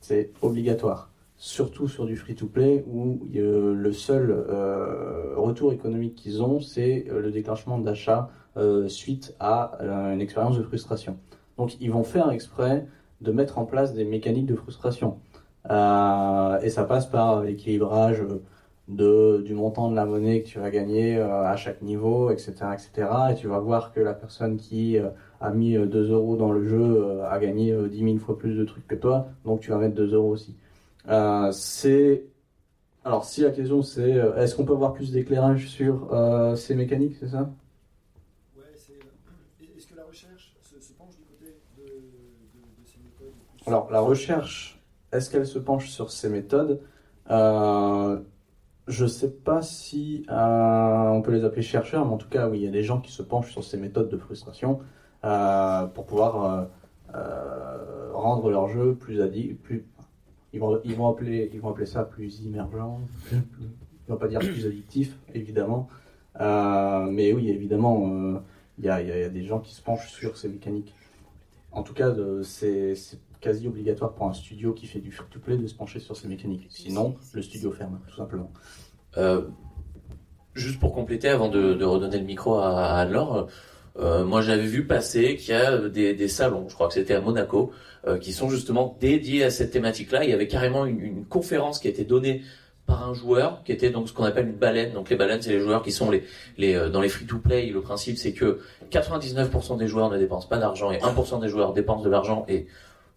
C'est obligatoire. Surtout sur du free-to-play où euh, le seul euh, retour économique qu'ils ont, c'est euh, le déclenchement d'achats euh, suite à une expérience de frustration. Donc ils vont faire exprès de mettre en place des mécaniques de frustration. Et ça passe par l'équilibrage de, du montant de la monnaie que tu vas gagner à chaque niveau, etc., etc. Et tu vas voir que la personne qui a mis euh, 2 euros dans le jeu a gagné euh, 10 000 fois plus de trucs que toi, donc tu vas mettre 2 euros aussi. Euh, c'est alors si la question c'est euh, est-ce qu'on peut avoir plus d'éclairage sur euh, ces mécaniques, c'est ça? Ouais, c'est. Est-ce que la recherche se, se penche du côté de, de, de ces méthodes Alors, la recherche, est-ce qu'elle se penche sur ces méthodes? Euh, Je sais pas si on peut les appeler chercheurs, mais en tout cas, oui, il y a des gens qui se penchent sur ces méthodes de frustration pour pouvoir rendre leur jeu plus addict, plus. Ils vont, appeler, ça plus immergent. plus- Ils pas dire plus addictif, évidemment. Euh, mais oui, évidemment, euh, il y, a, des gens qui se penchent sur ces mécaniques. En tout cas, de- c'est quasi obligatoire pour un studio qui fait du free-to-play de se pencher sur ces mécaniques. Sinon, le studio ferme, tout simplement. Euh, juste pour compléter, avant de, de redonner le micro à, à Anne-Laure, euh, moi j'avais vu passer qu'il y a des, des salons, je crois que c'était à Monaco, euh, qui sont justement dédiés à cette thématique-là. Il y avait carrément une, une conférence qui a été donnée par un joueur, qui était donc ce qu'on appelle une baleine. Donc les baleines, c'est les joueurs qui sont les, les euh, dans les free-to-play. Le principe, c'est que 99% des joueurs ne dépensent pas d'argent et 1% des joueurs dépensent de l'argent et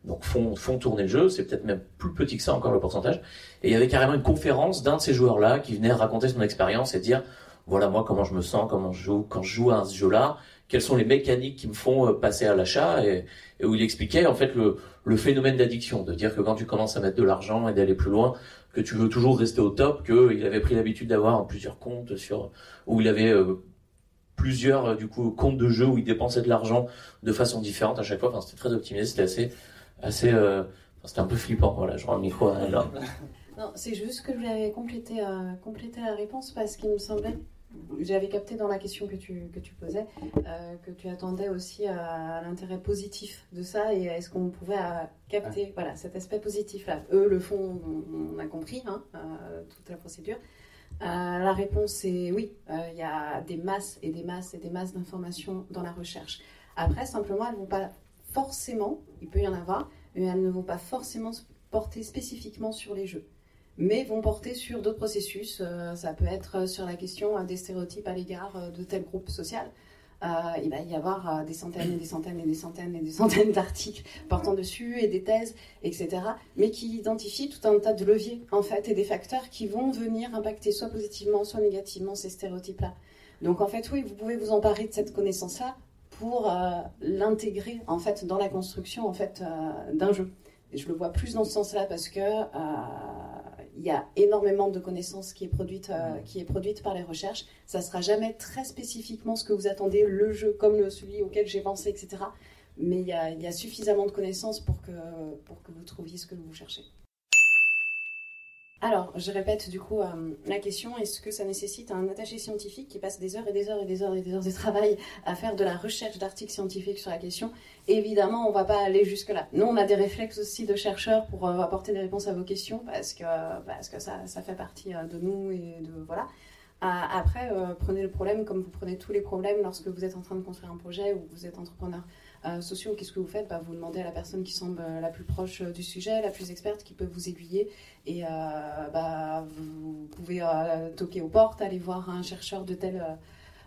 donc font, font tourner le jeu. C'est peut-être même plus petit que ça encore le pourcentage. Et il y avait carrément une conférence d'un de ces joueurs-là qui venait raconter son expérience et dire voilà moi comment je me sens, comment je joue quand je joue à ce jeu-là, quelles sont les mécaniques qui me font euh, passer à l'achat et, où il expliquait en fait le, phénomène d'addiction, de dire que quand tu commences à mettre de l'argent et d'aller plus loin, que tu veux toujours rester au top, qu'il avait pris l'habitude d'avoir plusieurs comptes sur où il avait euh, plusieurs euh, du coup comptes de jeu où il dépensait de l'argent de façon différente à chaque fois. Enfin, c'était très optimisé, c'était assez assez euh, c'était un peu flippant. Voilà, je rends le micro à. Non, c'est juste que je voulais compléter, euh, compléter la réponse parce qu'il me semblait j'avais capté dans la question que tu, que tu posais euh, que tu attendais aussi à l'intérêt positif de ça et est-ce qu'on pouvait euh, capter voilà, cet aspect positif-là. Eux le font, on, on a compris, hein, euh, toute la procédure. Euh, la réponse est oui, il y a des masses et des masses et des masses d'informations dans la recherche. Après, simplement, elles ne vont pas forcément, il peut y en avoir, mais elles ne vont pas forcément se porter spécifiquement sur les jeux mais vont porter sur d'autres processus. Euh, ça peut être sur la question euh, des stéréotypes à l'égard euh, de tel groupe social. Il va y avoir des centaines et des centaines et des centaines et des centaines d'articles portant dessus et des thèses, etc. Mais qui identifient tout un tas de leviers en fait et des facteurs qui vont venir impacter soit positivement, soit négativement ces stéréotypes-là. Donc en fait, oui, vous pouvez vous emparer de cette connaissance-là pour l'intégrer en fait dans la construction en fait d'un jeu. Et je le vois plus dans ce sens-là parce que il y a énormément de connaissances qui est produite, euh, qui est produite par les recherches. Ça sera jamais très spécifiquement ce que vous attendez, le jeu comme le, celui auquel j'ai pensé, etc. Mais il y, a, il y a suffisamment de connaissances pour que, pour que vous trouviez ce que vous cherchez. Alors, je répète du coup euh, la question est-ce que ça nécessite un attaché scientifique qui passe des heures et des heures et des heures et des heures de travail à faire de la recherche d'articles scientifiques sur la question? Évidemment, on va pas aller jusque-là. Nous, on a des réflexes aussi de chercheurs pour euh, apporter des réponses à vos questions parce que, ça, fait partie euh, de nous et de. Voilà. Après, prenez le problème comme vous prenez tous les problèmes lorsque vous êtes en train de construire un projet ou vous êtes entrepreneur. Euh, sociaux, qu'est-ce que vous faites? Bah, Vous demandez à la personne qui semble la plus proche du sujet, la plus experte, qui peut vous aiguiller. Et euh, bah, vous pouvez euh, toquer aux portes, aller voir un chercheur de telle,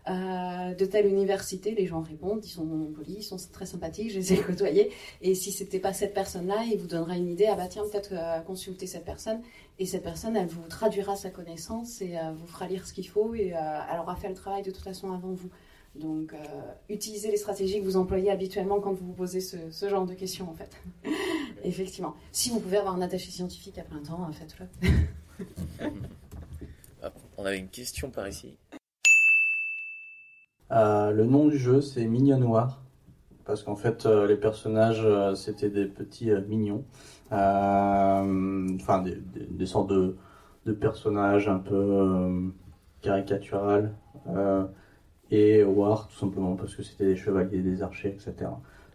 euh, de telle université. Les gens répondent, ils sont polis, ils sont très sympathiques, je les ai côtoyés. Et si c'était pas cette personne-là, il vous donnera une idée. Ah bah tiens, peut-être euh, consulter cette personne. Et cette personne, elle vous traduira sa connaissance et vous fera lire ce qu'il faut. Et elle aura fait le travail de toute façon avant vous. Donc, euh, utilisez les stratégies que vous employez habituellement quand vous vous posez ce, ce genre de questions, en fait. Effectivement. Si vous pouvez avoir un attaché scientifique à plein temps, faites-le. On avait une question par ici. Euh, le nom du jeu, c'est Mignon Noir. Parce qu'en fait, euh, les personnages, euh, c'était des petits euh, mignons. Enfin, des, des, des, sortes de, de, personnages un peu caricaturales et War tout simplement parce que c'était des chevaliers, des archers, etc.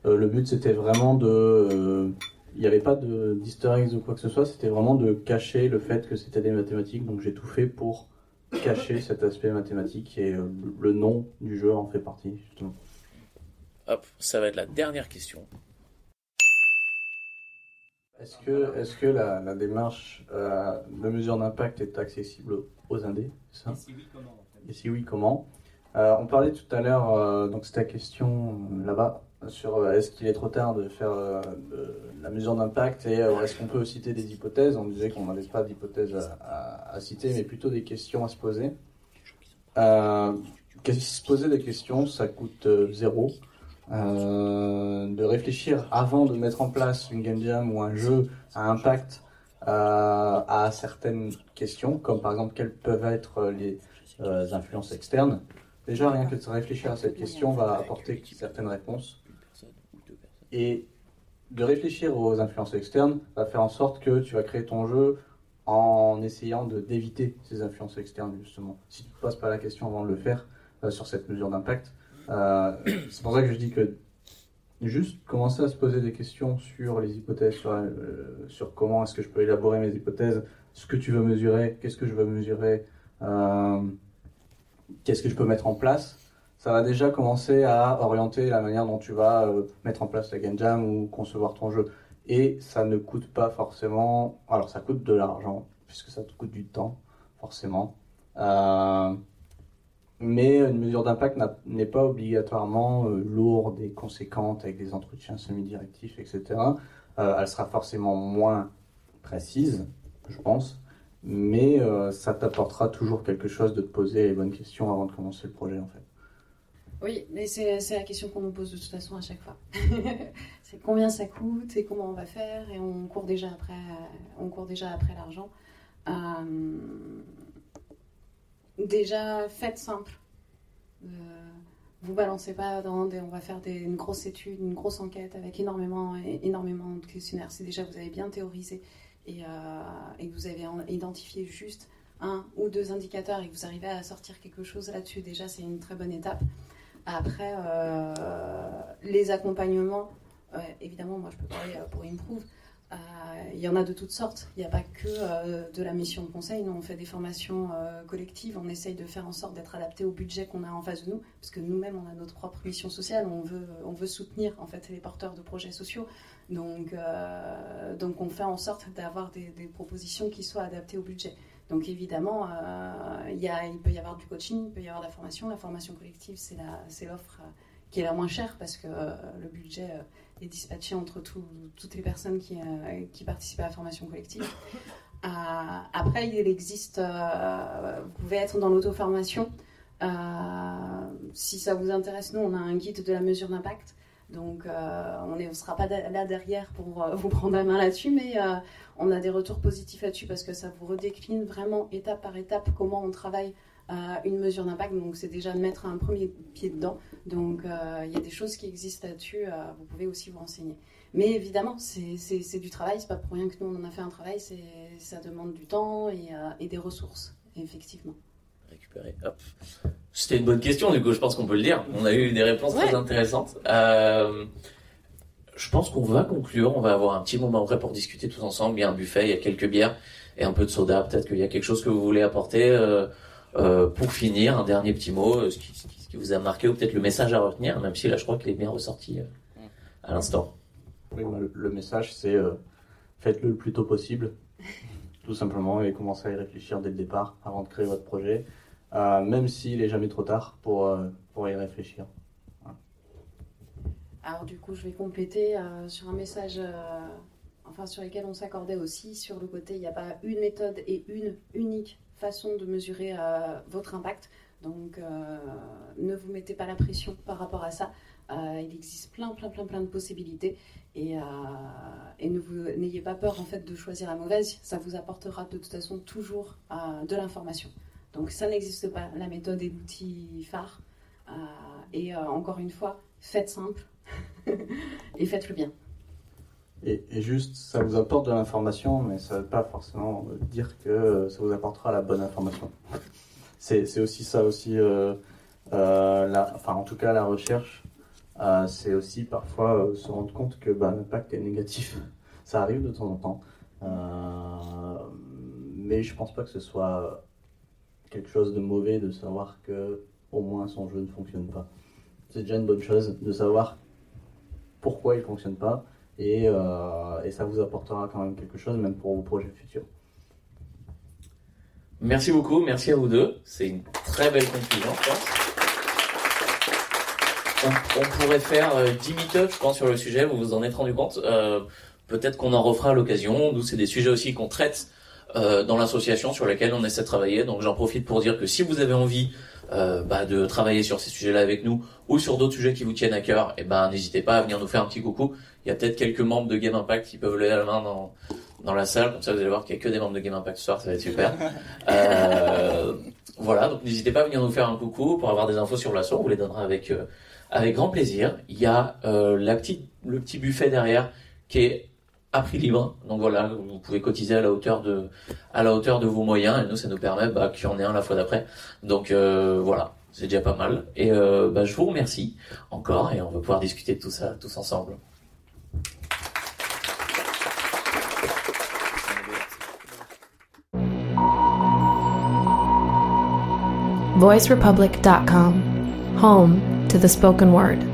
Euh, le but c'était vraiment de... Euh, il n'y avait pas d'easter eggs ou quoi que ce soit, c'était vraiment de cacher le fait que c'était des mathématiques, donc j'ai tout fait pour cacher cet aspect mathématique et euh, le nom du jeu en fait partie justement. Hop, ça va être la dernière question. Est-ce que, est que la, la démarche euh, de mesure d'impact est accessible aux indés ça? Et si oui, comment en fait? Et si oui, comment? Euh, on parlait tout à l'heure, euh, donc c'était la question euh, là-bas, sur est-ce qu'il est trop tard de faire la mesure d'impact et est-ce qu'on peut citer des hypothèses? On disait qu'on n'avait pas d'hypothèses à, citer, mais plutôt des questions à se poser. se poser des questions, ça coûte zéro. de réfléchir avant de mettre en place une game jam ou un jeu à impact à certaines questions, comme par exemple quelles peuvent être les influences externes. Déjà, rien que de réfléchir à cette question va apporter certaines réponses. Et de réfléchir aux influences externes va faire en sorte que tu vas créer ton jeu en essayant d'éviter ces influences externes, justement. Si tu ne poses pas la question avant de le faire euh, sur cette mesure d'impact, euh, c'est pour ça que je dis que juste commencer à se poser des questions sur les hypothèses, sur, euh, sur comment est-ce que je peux élaborer mes hypothèses, ce que tu veux mesurer, qu'est-ce que je veux mesurer, qu'est-ce que je peux mettre en place, ça va déjà commencer à orienter la manière dont tu vas euh, mettre en place la game jam ou concevoir ton jeu. Et ça ne coûte pas forcément. Alors, ça coûte de l'argent, puisque ça te coûte du temps, forcément. Euh, mais une mesure d'impact n'est pas obligatoirement euh, lourde et conséquente avec des entretiens semi-directifs, etc. Elle sera forcément moins précise, je pense, mais euh, ça t'apportera toujours quelque chose de te poser les bonnes questions avant de commencer le projet en fait. Oui, mais c'est la question qu'on nous pose de toute façon à chaque fois. c'est combien ça coûte et comment on va faire et on court déjà après, on court déjà après l'argent. Euh, déjà, faites simple. Euh, vous balancez pas dans des, on va faire une grosse étude, une grosse enquête avec énormément, énormément de questionnaires. C'est déjà vous avez bien théorisé et, euh, et vous avez en- identifié juste un ou deux indicateurs et que vous arrivez à sortir quelque chose là-dessus. Déjà, c'est une très bonne étape. Après, euh, les accompagnements, euh, évidemment, moi je peux parler pour Improve. Il y en a de toutes sortes. Il n'y a pas que de la mission de conseil. Nous, on fait des formations collectives. On essaye de faire en sorte d'être adapté au budget qu'on a en face de nous, parce que nous-mêmes, on a notre propre mission sociale. On veut, on veut soutenir en fait les porteurs de projets sociaux. Donc, euh, donc on fait en sorte d'avoir des, propositions qui soient adaptées au budget. Donc évidemment, euh, il, peut y avoir du coaching, il peut y avoir de la formation. La formation collective, c'est l'offre euh, qui est la moins chère parce que le budget est dispatché entre tout- toutes les personnes qui, participent à la formation collective. Après, il existe, vous pouvez être dans l'auto-formation. Si ça vous intéresse, nous, on a un guide de la mesure d'impact. Donc, euh, on ne sera pas là derrière pour euh, vous prendre la main là-dessus, mais euh, on a des retours positifs là-dessus parce que ça vous redécline vraiment étape par étape comment on travaille une mesure d'impact. Donc, c'est déjà de mettre un premier pied dedans. Donc, il y a des choses qui existent là-dessus. vous pouvez aussi vous renseigner. Mais évidemment, c'est du travail. C'est pas pour rien que nous, on en a fait un travail. Ça demande du temps et, et des ressources, effectivement. récupérer. Hop. C'était une bonne question, du coup, je pense qu'on peut le dire. On a eu des réponses très intéressantes. Euh, je pense qu'on va conclure. On va avoir un petit moment après pour discuter tous ensemble. Il y a un buffet, il y a quelques bières et un peu de soda. Peut-être qu'il y a quelque chose que vous voulez apporter euh, euh, pour finir. Un dernier petit mot, euh, ce qui, ce qui- ce qui vous a marqué ou peut-être le message à retenir, même si là, je crois qu'il est bien ressorti euh, à l'instant. Oui, le, message, c'est euh, faites-le le plus tôt possible, tout simplement, et commencez à y réfléchir dès le départ, avant de créer votre projet, même s'il est jamais trop tard pour, euh, pour y réfléchir. Alors du coup, je vais compléter euh, sur un message, euh, enfin sur lequel on s'accordait aussi sur le côté, il n'y a pas une méthode et une unique façon de mesurer euh, votre impact. Donc euh, ne vous mettez pas la pression par rapport à ça. Euh, il existe plein, plein, plein, plein de possibilités et, euh, et ne vous n'ayez pas peur en fait de choisir la mauvaise. Ça vous apportera de toute façon toujours euh, de l'information. Donc ça n'existe pas. La méthode est l'outil phare. Euh, et euh, encore une fois, faites simple et faites-le bien. Et, juste, ça vous apporte de l'information, mais ça ne veut pas forcément dire que ça vous apportera la bonne information. C'est aussi ça aussi, euh, enfin en tout cas la recherche, c'est aussi parfois se rendre compte que bah, l'impact est négatif. Ça arrive de temps en temps, mais je pense pas que ce soit quelque chose de mauvais de savoir que au moins son jeu ne fonctionne pas. C'est déjà une bonne chose de savoir pourquoi il ne fonctionne pas et, euh, et ça vous apportera quand même quelque chose, même pour vos projets futurs. Merci beaucoup, merci à vous deux. C'est une très belle conclusion, je pense. On, pourrait faire euh, 10 meet je pense, sur le sujet, vous vous en êtes rendu compte. Euh, Peut-être qu'on en refera à l'occasion. Nous, c'est des sujets aussi qu'on traite euh, dans l'association sur lesquels on essaie de travailler. Donc j'en profite pour dire que si vous avez envie euh, bah, de travailler sur ces sujets-là avec nous ou sur d'autres sujets qui vous tiennent à cœur, eh ben n'hésitez pas à venir nous faire un petit coucou. Il y a peut-être quelques membres de Game Impact qui peuvent lever la main dans dans la salle, comme ça vous allez voir qu'il y a que des membres de Game Impact ce soir, ça va être super. Euh, voilà, donc n'hésitez pas à venir nous faire un coucou pour avoir des infos sur l'asso, on vous les donnera avec euh, avec grand plaisir. Il y a euh, la petite le petit buffet derrière qui est à prix libre, donc voilà, vous pouvez cotiser à la hauteur de à la hauteur de vos moyens et nous ça nous permet bah, qu'il y en ait un la fois d'après. Donc euh, voilà, c'est déjà pas mal. Et euh, bah, je vous remercie encore et on va pouvoir discuter de tout ça tous ensemble. VoiceRepublic.com, home to the spoken word.